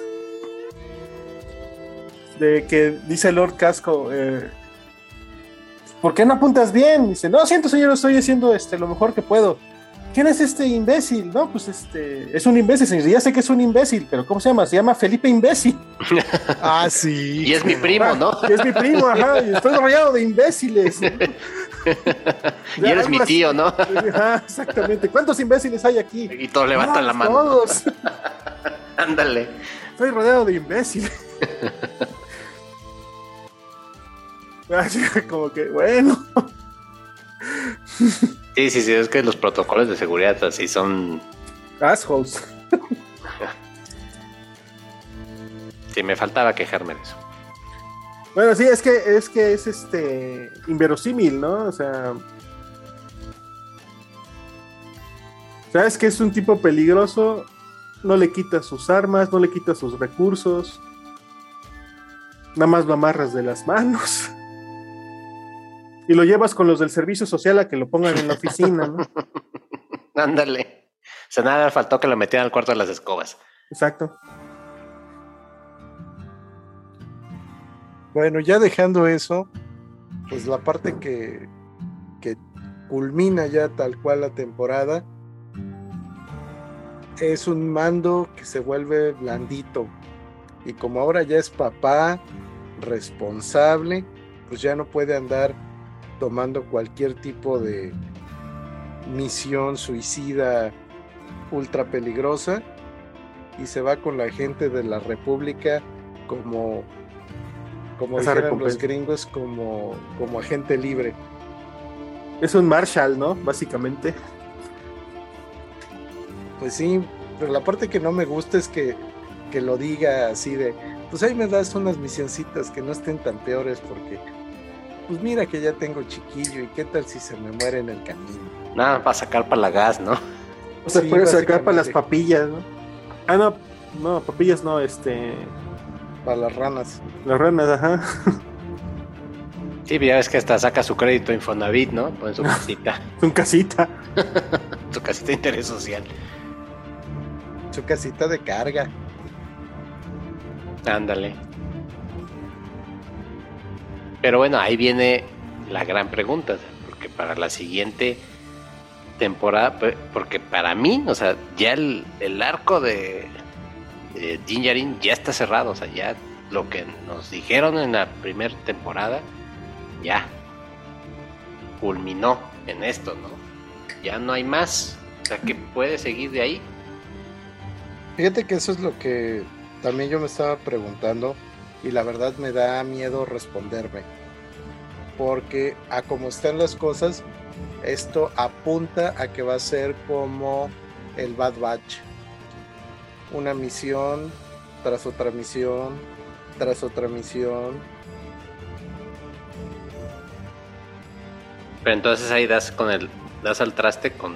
De que dice Lord Casco, eh, ¿por qué no apuntas bien? Dice, no, siento señor, estoy haciendo este, lo mejor que puedo. ¿Quién es este imbécil? No, pues este, es un imbécil, señor. Ya sé que es un imbécil, pero ¿cómo se llama? Se llama Felipe Imbécil. Ah, sí. Y es mi primo, ¿no? Y es mi primo, ajá, y estoy rodeado de imbéciles. Y eres mi tío, ¿no? Ajá, exactamente. ¿Cuántos imbéciles hay aquí? Y todos levantan Ah, la mano. Todos. Ándale. Estoy rodeado de imbéciles. Como que, bueno. Sí, sí, sí, es que los protocolos de seguridad así son. Assholes. Sí, me faltaba quejarme de eso. Bueno, sí, es que es que es este inverosímil, ¿no? O sea. Sabes que es un tipo peligroso, no le quitas sus armas, no le quitas sus recursos. Nada más lo amarras de las manos. Y lo llevas con los del servicio social a que lo pongan en la oficina, ¿no? Ándale. O sea, nada faltó que lo metieran al cuarto de las escobas. Exacto. Bueno, ya dejando eso, pues la parte que, que culmina ya tal cual la temporada es un mando que se vuelve blandito. Y como ahora ya es papá responsable, pues ya no puede andar tomando cualquier tipo de misión suicida ultra peligrosa y se va con la gente de la República como como Esa dijeran los gringos como como agente libre. Es un Marshall, ¿no? Básicamente. Pues sí, pero la parte que no me gusta es que, que lo diga así de, pues ahí me das unas misioncitas que no estén tan peores porque, pues mira que ya tengo chiquillo y qué tal si se me muere en el camino. Nada, para sacar para la gas, ¿no? O sea, Sí, puede sacar para las papillas, ¿no? Ah, no, no, papillas no, este. Para las ranas. Las ranas, ajá. Sí, ya ves que hasta saca su crédito Infonavit, ¿no? Pone su casita, Son casita. su casita de interés social. Su casita de carga. Ándale. Pero bueno, ahí viene la gran pregunta, porque para la siguiente temporada, porque para mí, o sea, ya el, arco de, de Din Djarin ya está cerrado, o sea, ya lo que nos dijeron en la primera temporada, ya culminó en esto, ¿no? Ya no hay más, o sea, que puede seguir de ahí. Fíjate que eso es lo que también yo me estaba preguntando y la verdad me da miedo responderme. Porque a como están las cosas, Esto apunta a que va a ser como el Bad Batch. Una misión tras otra misión, tras otra misión. Pero entonces ahí das con el das al traste con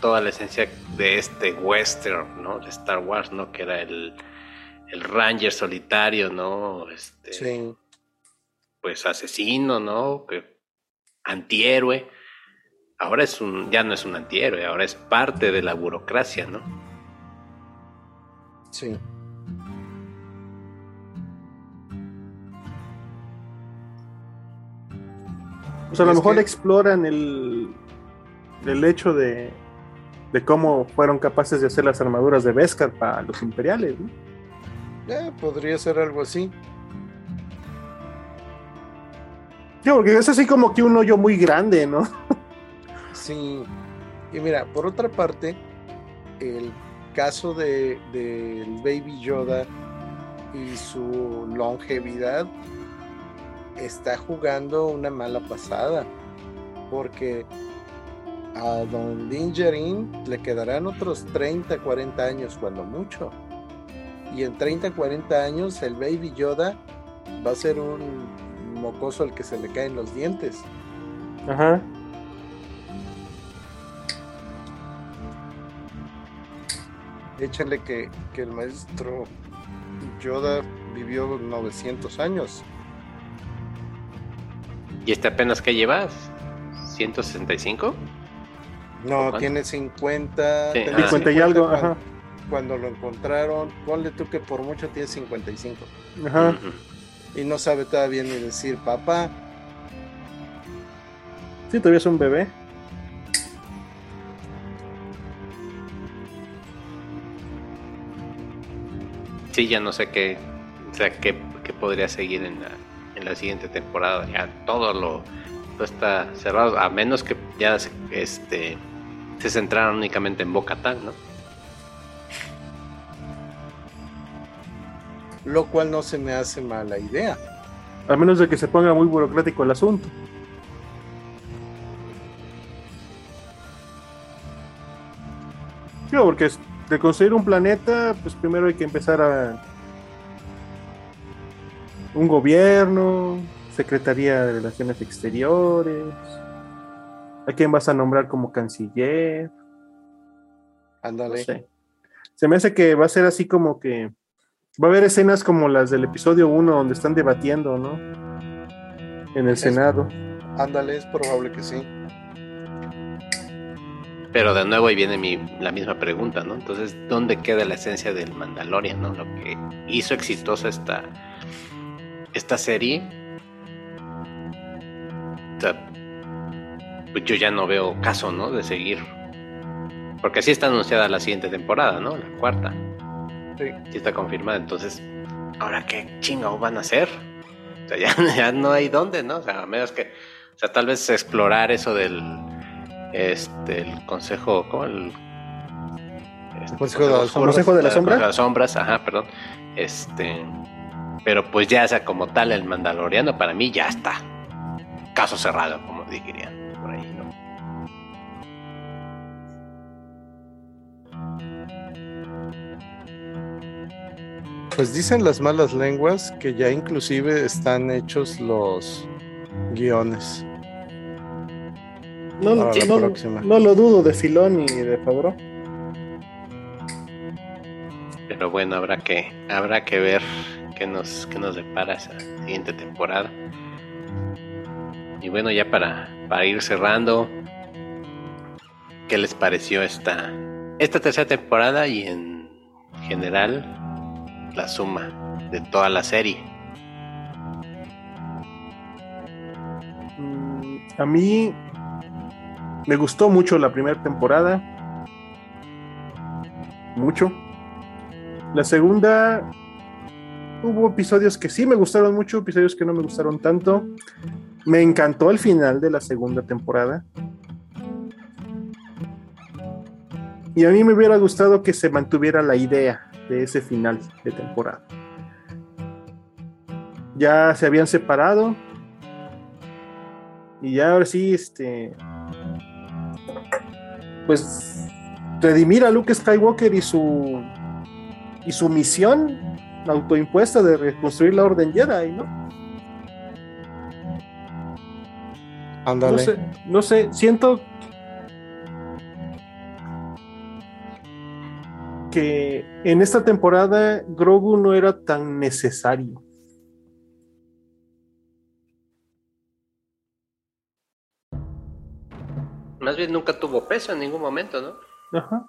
toda la esencia de este western, ¿no? De Star Wars, ¿no? Que era el, el Ranger solitario, ¿no? Este, Sí. Pues asesino, ¿no? Que, antihéroe. Ahora es un, ya no es un antihéroe, ahora es parte de la burocracia, ¿no? Sí. Pues a lo mejor que- exploran el, el hecho de, de cómo fueron capaces de hacer las armaduras de Beskar para los imperiales. ¿no? Eh, podría ser algo así. Sí, porque es así como que un hoyo muy grande, ¿no? Sí. Y mira, por otra parte, el caso de del Baby Yoda y su longevidad está jugando una mala pasada. Porque a Don Din Djarin le quedarán otros 30, 40 años cuando mucho. Y en 30, 40 años el Baby Yoda va a ser un mocoso al que se le caen los dientes. Ajá. Échale que, que el maestro Yoda vivió 900 años. ¿Y este apenas que llevas? ¿165? No, tiene 50. Sí, tenía ah. 50 y algo, cuando, ajá. cuando lo encontraron, ponle tú que por mucho tiene 55. Ajá. Ujú. Y no sabe todavía ni decir papá. Sí, todavía es un bebé. Sí, ya no sé qué, o sea, qué, qué podría seguir en la, en la siguiente temporada. Ya todo lo todo está cerrado, a menos que ya se, este, se centraran únicamente en Boca ¿no? Lo cual no se me hace mala idea. A menos de que se ponga muy burocrático el asunto. Sí, porque de construir un planeta, pues primero hay que empezar a un gobierno, Secretaría de Relaciones Exteriores. ¿A quién vas a nombrar como canciller? No Ándale. sé. Se me hace que va a ser así como que va a haber escenas como las del episodio 1 donde están debatiendo, ¿no? En el Es- Senado. Ándale, es probable que sí. Pero de nuevo ahí viene mi, la misma pregunta, ¿no? Entonces, ¿dónde queda la esencia del Mandalorian, ¿no? Lo que hizo exitosa esta, esta serie. O sea, pues yo ya no veo caso, ¿no? De seguir. Porque así está anunciada la siguiente temporada, ¿no? La cuarta. Sí. Sí está confirmada. Entonces, ¿ahora qué chingados van a hacer? O sea, ya, ya no hay dónde, ¿no? O sea, a menos que. O sea, tal vez explorar eso del. Este, el consejo. ¿Cómo? El. este, Consejo de Consejo de las el Sombras. Consejo de las sombras, ajá, perdón. Este. Pero pues ya, o sea, como tal, el Mandaloriano para mí ya está. Caso cerrado, como dirían por ahí, Pues dicen las malas lenguas que ya inclusive están hechos los guiones. No, Para la no- próxima. no lo dudo de Filón y de Favreau. Pero bueno, habrá que, habrá que ver qué nos, qué nos depara esa siguiente temporada. Y bueno, ya para, para ir cerrando, ¿qué les pareció esta, esta tercera temporada y en general la suma de toda la serie? Mm, A mí me gustó mucho la primera temporada. Mucho. La segunda hubo episodios que sí me gustaron mucho, episodios que no me gustaron tanto. Me encantó el final de la segunda temporada. Y a mí me hubiera gustado que se mantuviera la idea de ese final de temporada. Ya se habían separado. Y ya ahora sí, este. pues redimir a Luke Skywalker y su y su misión autoimpuesta de reconstruir la Orden Jedi, ¿no? Ándale. No sé, no sé, siento que en esta temporada Grogu no era tan necesario. Más bien nunca tuvo peso en ningún momento, ¿no? Ajá.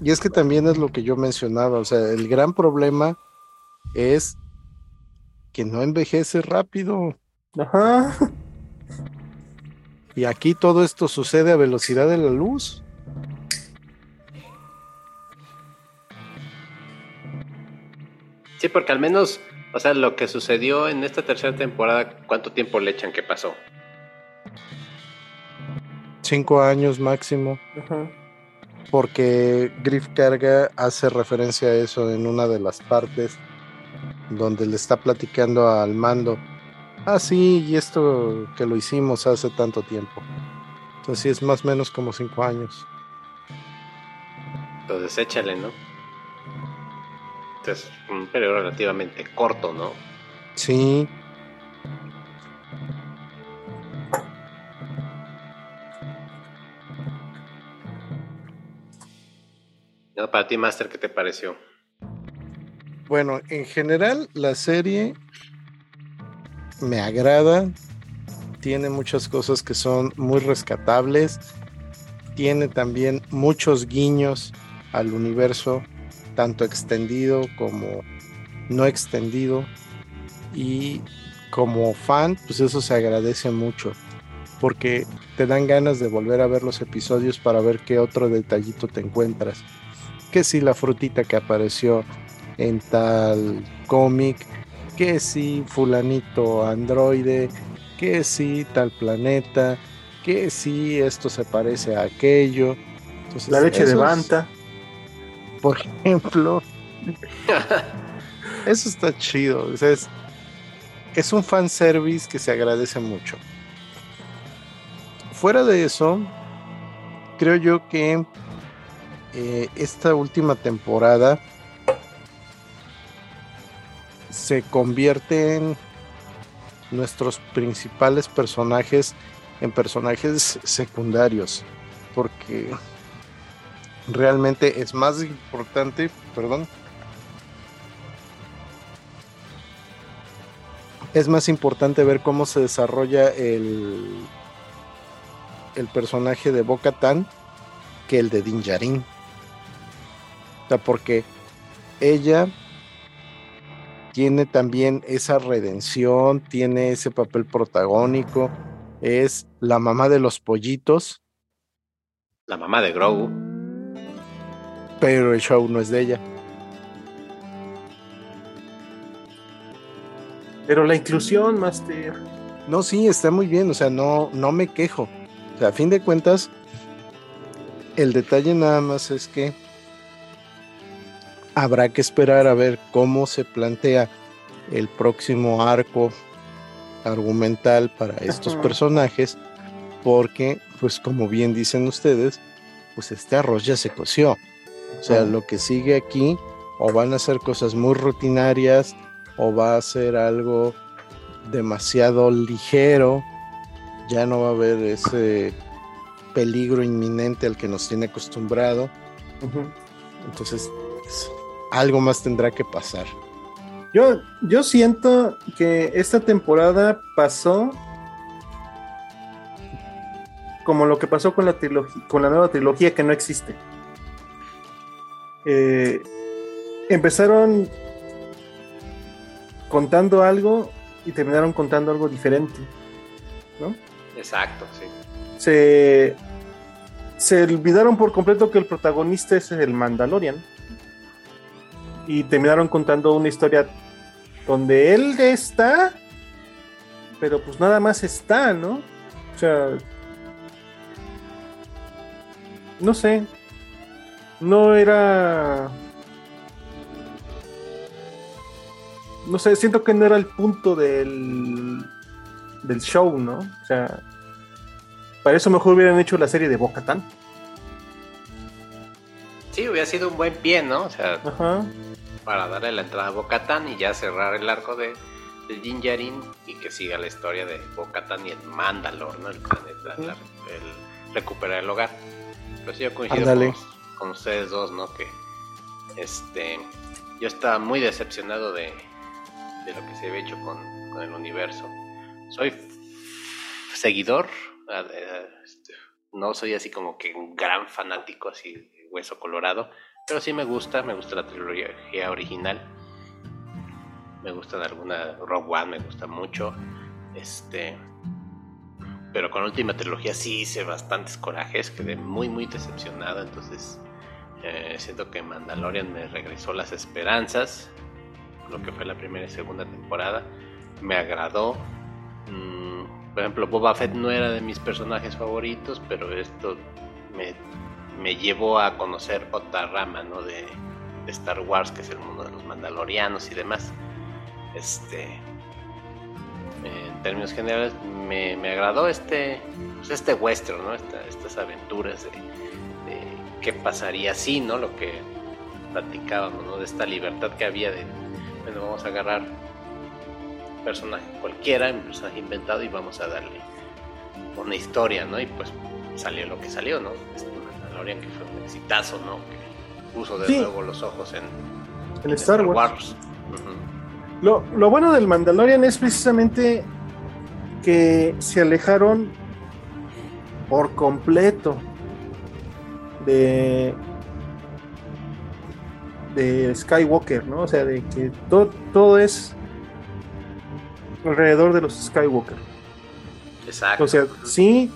Y es que también es lo que yo mencionaba, o sea, el gran problema es que no envejece rápido. Ajá. Y aquí todo esto sucede a velocidad de la luz. Sí, porque al menos, o sea, lo que sucedió en esta tercera temporada, ¿cuánto tiempo le echan que pasó? Cinco años máximo. Ajá. Porque Griff Carga hace referencia a eso en una de las partes donde le está platicando al mando. Ah, sí, y esto que lo hicimos hace tanto tiempo. Entonces sí es más o menos como cinco años. Entonces échale, ¿no? Entonces, un periodo relativamente corto, ¿no? Sí, No, para ti, Master, ¿qué te pareció? Bueno, en general la serie me agrada, tiene muchas cosas que son muy rescatables, tiene también muchos guiños al universo, tanto extendido como no extendido, y como fan, pues eso se agradece mucho, porque te dan ganas de volver a ver los episodios para ver qué otro detallito te encuentras. Que si la frutita que apareció en tal cómic, que si fulanito androide, que si tal planeta, que si esto se parece a aquello. Entonces, La leche de es- Banta. por ejemplo. Eso está chido. o sea, es, es un fanservice que se agradece mucho. Fuera de eso, creo yo que eh, esta última temporada se convierte en nuestros principales personajes en personajes secundarios. Porque realmente es más importante, perdón, es más importante ver cómo se desarrolla el, el personaje de Boca Tan que el de Din Djarin. O sea, porque ella tiene también esa redención, tiene ese papel protagónico, es la mamá de los pollitos, La mamá de Grogu. pero el show no es de ella. Pero la inclusión, Master. No, sí, está muy bien, o sea, no, no me quejo. O sea, a fin de cuentas, el detalle nada más es que habrá que esperar a ver cómo se plantea el próximo arco argumental para estos Ajá. personajes, porque, pues como bien dicen ustedes, pues este arroz ya se coció. O sea, Ajá. lo que sigue aquí, o van a ser cosas muy rutinarias, o va a ser algo demasiado ligero, ya no va a haber ese peligro inminente al que nos tiene acostumbrado, entonces algo más tendrá que pasar. Yo, yo siento que esta temporada pasó como lo que pasó con la trilogía, con la nueva trilogía que no existe. Eh, empezaron contando algo y terminaron contando algo diferente. ¿no? Exacto, sí. Se, se olvidaron por completo que el protagonista es el Mandalorian. Y terminaron contando una historia donde él está, pero pues nada más está, ¿no? O sea, no sé, no era, no sé, siento que no era el punto del, del show, ¿no? O sea, Para eso mejor hubieran hecho la serie de Boca Tan. Sí, hubiera sido un buen pie, ¿no? O sea, Ajá. para darle la entrada a Bocatán y ya cerrar el arco de, de Din Djarin y que siga la historia de Bocatán y el Mandalor, ¿no? El planeta, la- el recuperar el hogar. Pues yo coincido con, con ustedes dos, ¿no? Que este yo estaba muy decepcionado de, de lo que se había hecho con, con el universo. Soy seguidor, este, no soy así como que un gran fanático, así hueso colorado, pero sí me gusta, me gusta la trilogía original. Me gustan alguna, Rogue One me gusta mucho. Este, pero con la última trilogía sí hice bastantes corajes, quedé muy, muy decepcionado. Entonces, eh, siento que Mandalorian me regresó las esperanzas, lo que fue la primera y segunda temporada. Me agradó. Mm, por ejemplo, Boba Fett no era de mis personajes favoritos, pero esto me, me llevó a conocer otra rama ¿no? de, Star Wars, que es el mundo de los mandalorianos y demás. Este, en términos generales, me, me agradó este, pues este western, ¿no? Esta- estas aventuras de, qué pasaría si, ¿no? Lo que platicábamos, ¿no? De esta libertad que había de, bueno, vamos a agarrar un personaje cualquiera, un personaje inventado y vamos a darle una historia, ¿no? Y pues salió lo que salió, ¿no? Mandalorian que fue un exitazo, ¿no? Que puso de Sí. nuevo los ojos en, En en Star Wars. Lo, lo bueno del Mandalorian es precisamente que se alejaron por completo de de Skywalker, ¿no? O sea, de que todo, todo es alrededor de los Skywalker. Exacto. O sea, sí,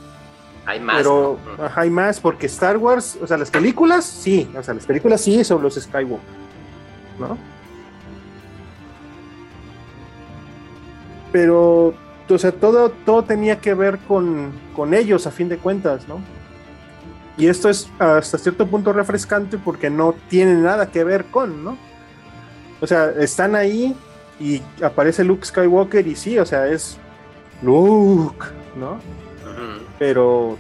hay más. pero ¿no? Ujú. ajá, hay más porque Star Wars, o sea, las películas sí, o sea, las películas sí sobre los Skywalker, ¿no? Pero, o sea, todo, todo tenía que ver con, con ellos a fin de cuentas, ¿no? Y esto es hasta cierto punto refrescante porque no tiene nada que ver con, ¿no? O sea, están ahí y aparece Luke Skywalker y sí, o sea, es Luke, ¿no? Pero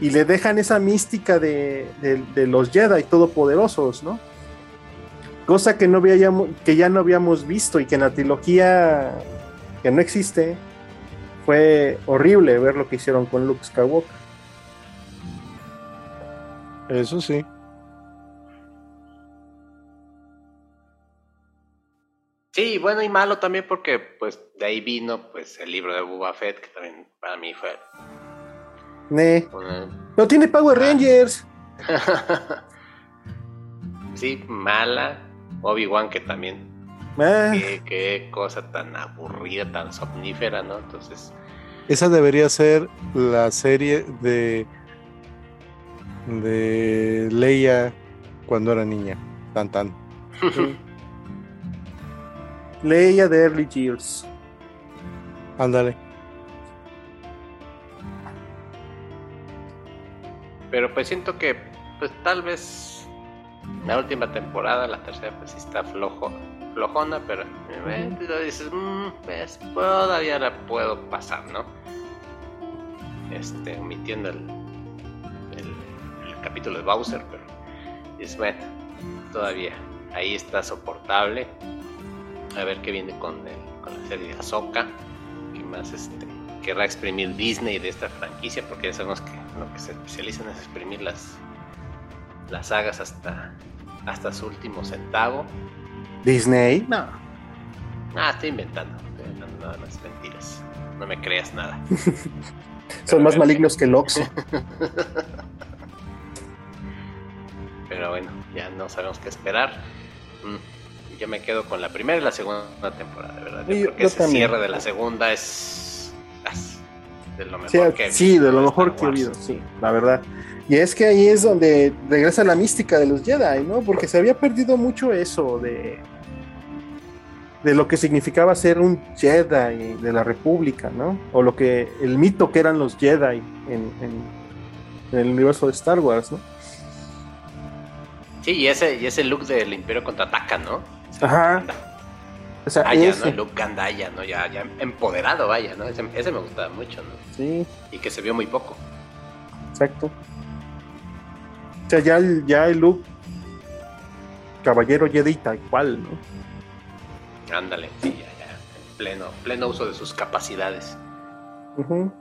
y le dejan esa mística de, de- de los Jedi todopoderosos, ¿no? Cosa que no habíamos, que ya no habíamos visto y que en la trilogía que no existe fue horrible ver lo que hicieron con Luke Skywalker. Eso sí. Sí, bueno y malo también porque pues de ahí vino pues el libro de Boba Fett que también para mí fue una... No tiene Power Ah. Rangers. sí, mala. Obi-Wan que también Ah, qué, qué cosa tan aburrida, tan somnífera, ¿no? Entonces, Esa debería ser la serie de de Leia cuando era niña. Tan tan. Leia de Early Years. Ándale. pero pues siento que pues tal vez la última temporada, la tercera pues sí está flojo, flojona, pero eh, dices, "Mm, pues todavía la puedo pasar, ¿no? Este, omitiendo el, el, el capítulo de Bowser, pero es bueno, todavía ahí está soportable. A ver qué viene con, el- con la serie de Ahsoka, que más este querrá exprimir Disney de esta franquicia, porque ya sabemos que lo que se especializan es exprimir las, las sagas hasta, hasta su último centavo. Disney. No. Ah, estoy inventando, estoy inventando nada más mentiras. No me creas nada. Son más malignos que el Oxxo. Pero bueno, ya no sabemos qué esperar. Mm, Yo me quedo con la primera y la segunda temporada, de verdad. Yo Sí, creo que yo ese también. cierre de la segunda es, es de lo mejor Sí, que he sí, de lo mejor que he habido, sí, la verdad. Y es que ahí es donde regresa la mística de los Jedi, ¿no? Porque se había perdido mucho eso de de lo que significaba ser un Jedi de la República, ¿no? O lo que el mito que eran los Jedi en, en- en el universo de Star Wars, ¿no? Sí, y ese, y ese look del Imperio contraataca, ¿no? Ajá. O sea, Aya, ese. ¿no? Luke Gandaya, ¿no? Ya, ya empoderado, vaya, ¿no? Ese, ese me gustaba mucho, ¿no? Sí, Y que se vio muy poco. exacto. O sea, ya el, ya el look caballero Jedi tal cual, ¿no? Ándale, sí, ya, ya. En pleno, pleno uso de sus capacidades. Ujú.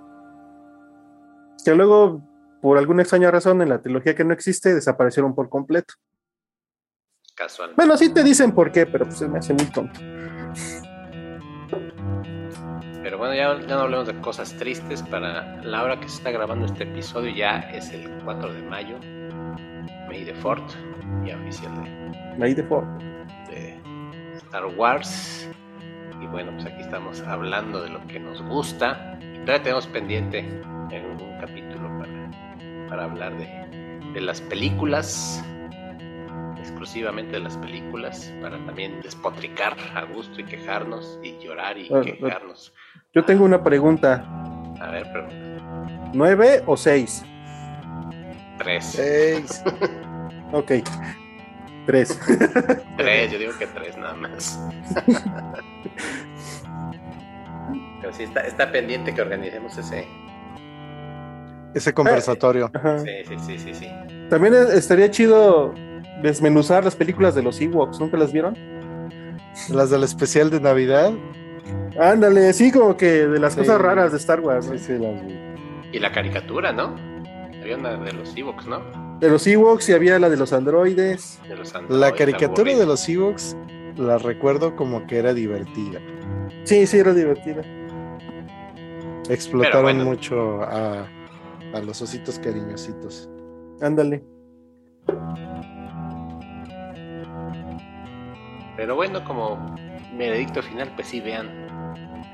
Que luego, por alguna extraña razón, en la trilogía que no existe, desaparecieron por completo. Casual. Bueno, sí te dicen por qué, pero pues se me hace muy tonto. Pero bueno, ya, ya no hablemos de cosas tristes. Para la hora que se está grabando este episodio ya es el 4 de mayo. May the 4 ya oficial de, Ford. de Star Wars. Y bueno, pues aquí estamos hablando de lo que nos gusta. Y todavía tenemos pendiente en un capítulo para, para hablar de, de las películas. Exclusivamente de las películas. Para también despotricar a gusto y quejarnos. Y llorar y Bueno, quejarnos. Yo tengo una pregunta. A ver, pregunta. ¿Nueve o seis? Tres. Seis. Ok. Tres. Tres, yo digo que tres nada más. Pero sí, está, está pendiente que organicemos ese. Ese conversatorio. Sí, sí, sí, sí, sí. También es- estaría chido desmenuzar las películas de los Ewoks. ¿Nunca las vieron? Las del especial de Navidad. Ándale, sí, como que de las Sí. cosas raras de Star Wars. ¿no? Sí, sí, las vi. Y la caricatura, ¿no? Había una de los Ewoks, ¿no? De los Ewoks y había la de los androides. De los La androides caricatura de los Ewoks la recuerdo como que era divertida. Sí, sí, era divertida. Explotaron bueno. mucho a, a los ositos cariñositos. Ándale. Pero bueno, como veredicto final, pues sí, vean.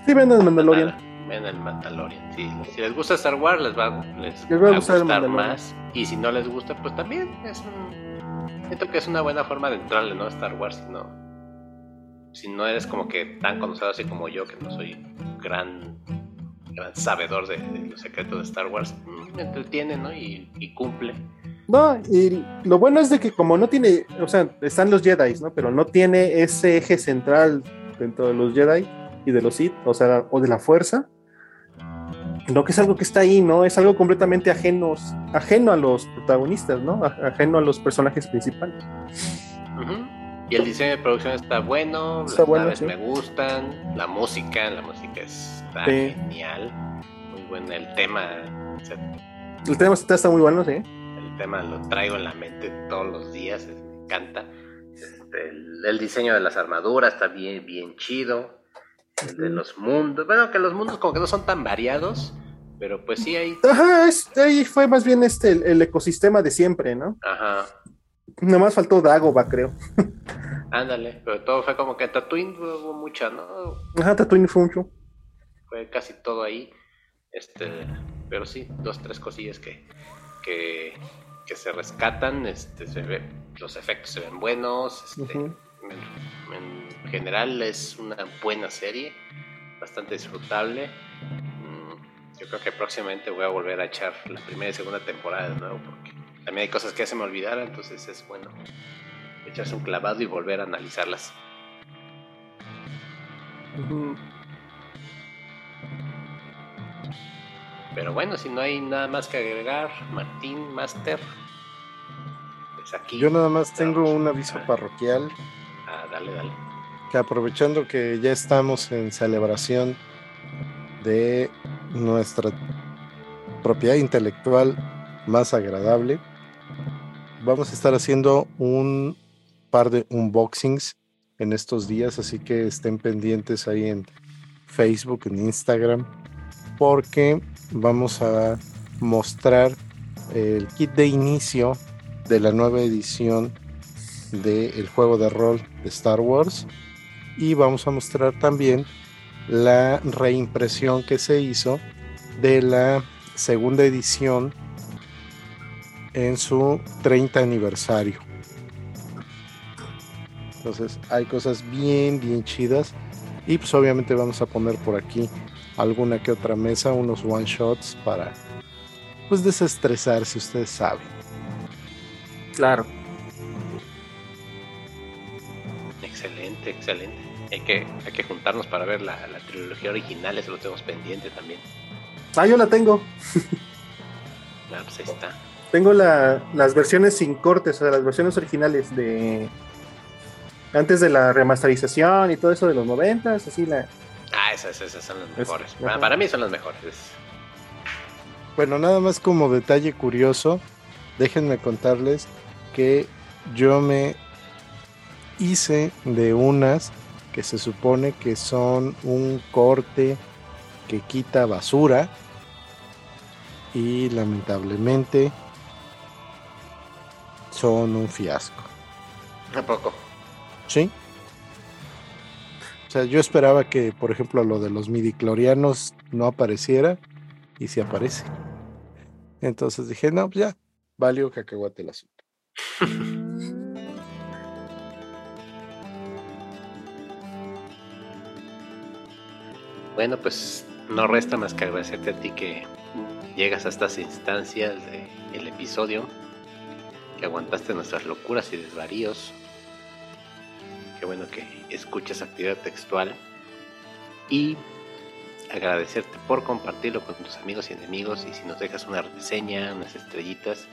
Sí, ven el Mandalorian. Vean el Mandalorian. Sí, si les gusta Star Wars, les va, les Les va a gustar más. Y si no les gusta, pues también es un. Siento que es una buena forma de entrarle, ¿no? A Star Wars, si no. Si no eres como que tan conocido así como yo, que no soy gran, gran sabedor de, de los secretos de Star Wars, me entretiene, ¿no? Y, y cumple. No, y lo bueno es de que como no tiene, o sea, están los Jedi, ¿no? Pero no tiene ese eje central dentro de los Jedi y de los Sith, o sea, o de la fuerza. No que es algo que está ahí, ¿no? Es algo completamente ajeno, ajeno a los protagonistas, ¿no? Ajeno a los personajes principales. Ujú. Y el diseño de producción está bueno, Está las bueno, naves sí. me gustan, la música, la música está Sí. genial, muy buena el tema, o sea, El tema está, está muy bueno, sí. el tema lo traigo en la mente todos los días, me encanta. Este, el, el diseño de las armaduras está bien, bien chido. El de los mundos, bueno, que los mundos como que no son tan variados, pero pues sí hay, Ajá, es, ahí fue más bien este el, el ecosistema de siempre, ¿no? ajá, Nada más faltó Dagoba, creo. ándale, pero todo fue como que Tatooine hubo mucha, ¿no? Ajá, Tatooine fue mucho. fue casi todo ahí. Este, pero sí, dos, tres cosillas que, que, que se rescatan. Este, se ve, los efectos se ven buenos. Este, en, en general es una buena serie, bastante disfrutable. Mm, Yo creo que próximamente voy a volver a echar la primera y segunda temporada de nuevo, porque también hay cosas que se me olvidaron, entonces es bueno echarse un clavado y volver a analizarlas. Pero bueno, si no hay nada más que agregar, Martín, Master, pues aquí. Yo nada más tengo un aviso Ah, parroquial ah, dale, dale. que aprovechando que ya estamos en celebración de nuestra propiedad intelectual más agradable, vamos a estar haciendo un par de unboxings en estos días, así que estén pendientes ahí en Facebook, en Instagram, porque vamos a mostrar el kit de inicio de la nueva edición del juego de rol de Star Wars y vamos a mostrar también la reimpresión que se hizo de la segunda edición en su 30 aniversario. Entonces hay cosas bien, bien chidas. Y pues obviamente vamos a poner por aquí alguna que otra mesa, unos one shots para pues desestresar si ustedes saben. Claro. Excelente, excelente. Hay que, hay que juntarnos para ver la, trilogía original, eso lo tenemos pendiente también. Ah, yo la tengo. Ah, pues ahí está. Tengo las versiones sin cortes, o sea, las versiones originales de. Antes de la remasterización y todo eso de los noventas, así la. Ah, esas, esas son las mejores. para, mí son las mejores. Bueno, nada más como detalle curioso, déjenme contarles que yo me hice de unas que se supone que son un corte que quita basura y lamentablemente son un fiasco. ¿A poco? Sí. O sea, yo esperaba que, por ejemplo, lo de los midiclorianos no apareciera y si aparece. Entonces dije, no, pues ya, valió cacahuate el asunto. Bueno, pues no resta más que agradecerte a ti que llegas a estas instancias del episodio, aguantaste nuestras locuras y desvaríos. Qué bueno que escuchas actividad textual. Y agradecerte por compartirlo con tus amigos y enemigos. Y si nos dejas una reseña, unas estrellitas,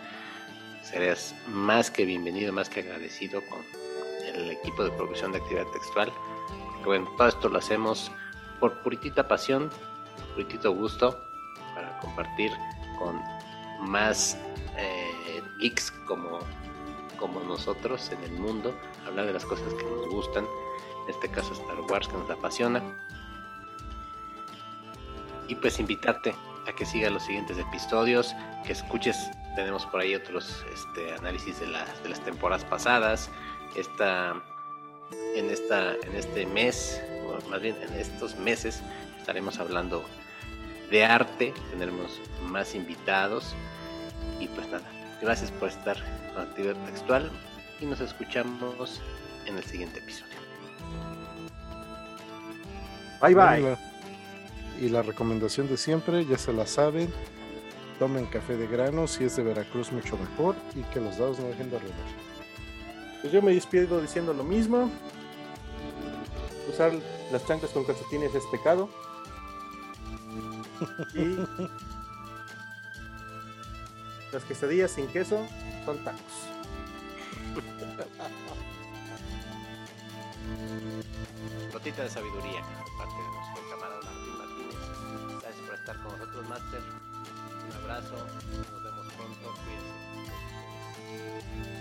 serás más que bienvenido, más que agradecido con el equipo de producción de actividad textual. Porque bueno, todo esto lo hacemos por puritita pasión, puritito gusto, para compartir con más eh, geeks como, como nosotros en el mundo, hablar de las cosas que nos gustan, en este caso Star Wars que nos apasiona. Y pues invitarte a que sigas los siguientes episodios, que escuches, tenemos por ahí otros este, análisis de, las de las temporadas pasadas, esta, en, esta, en este mes más bien en estos meses estaremos hablando de arte, tendremos más invitados y pues nada, gracias por estar con actividad textual y nos escuchamos en el siguiente episodio. Bye bye. Y la recomendación de siempre, ya se la saben, tomen café de grano, si es de Veracruz mucho mejor y que los dados no dejen de rodar. Pues yo me despido diciendo lo mismo. Usar las chanclas con calcetines es pecado. Y las quesadillas sin queso son tacos. Gotita de sabiduría por parte de nuestro camarada Martín Martínez. Gracias por estar con nosotros, Master. Un abrazo, nos vemos pronto. Cuídense.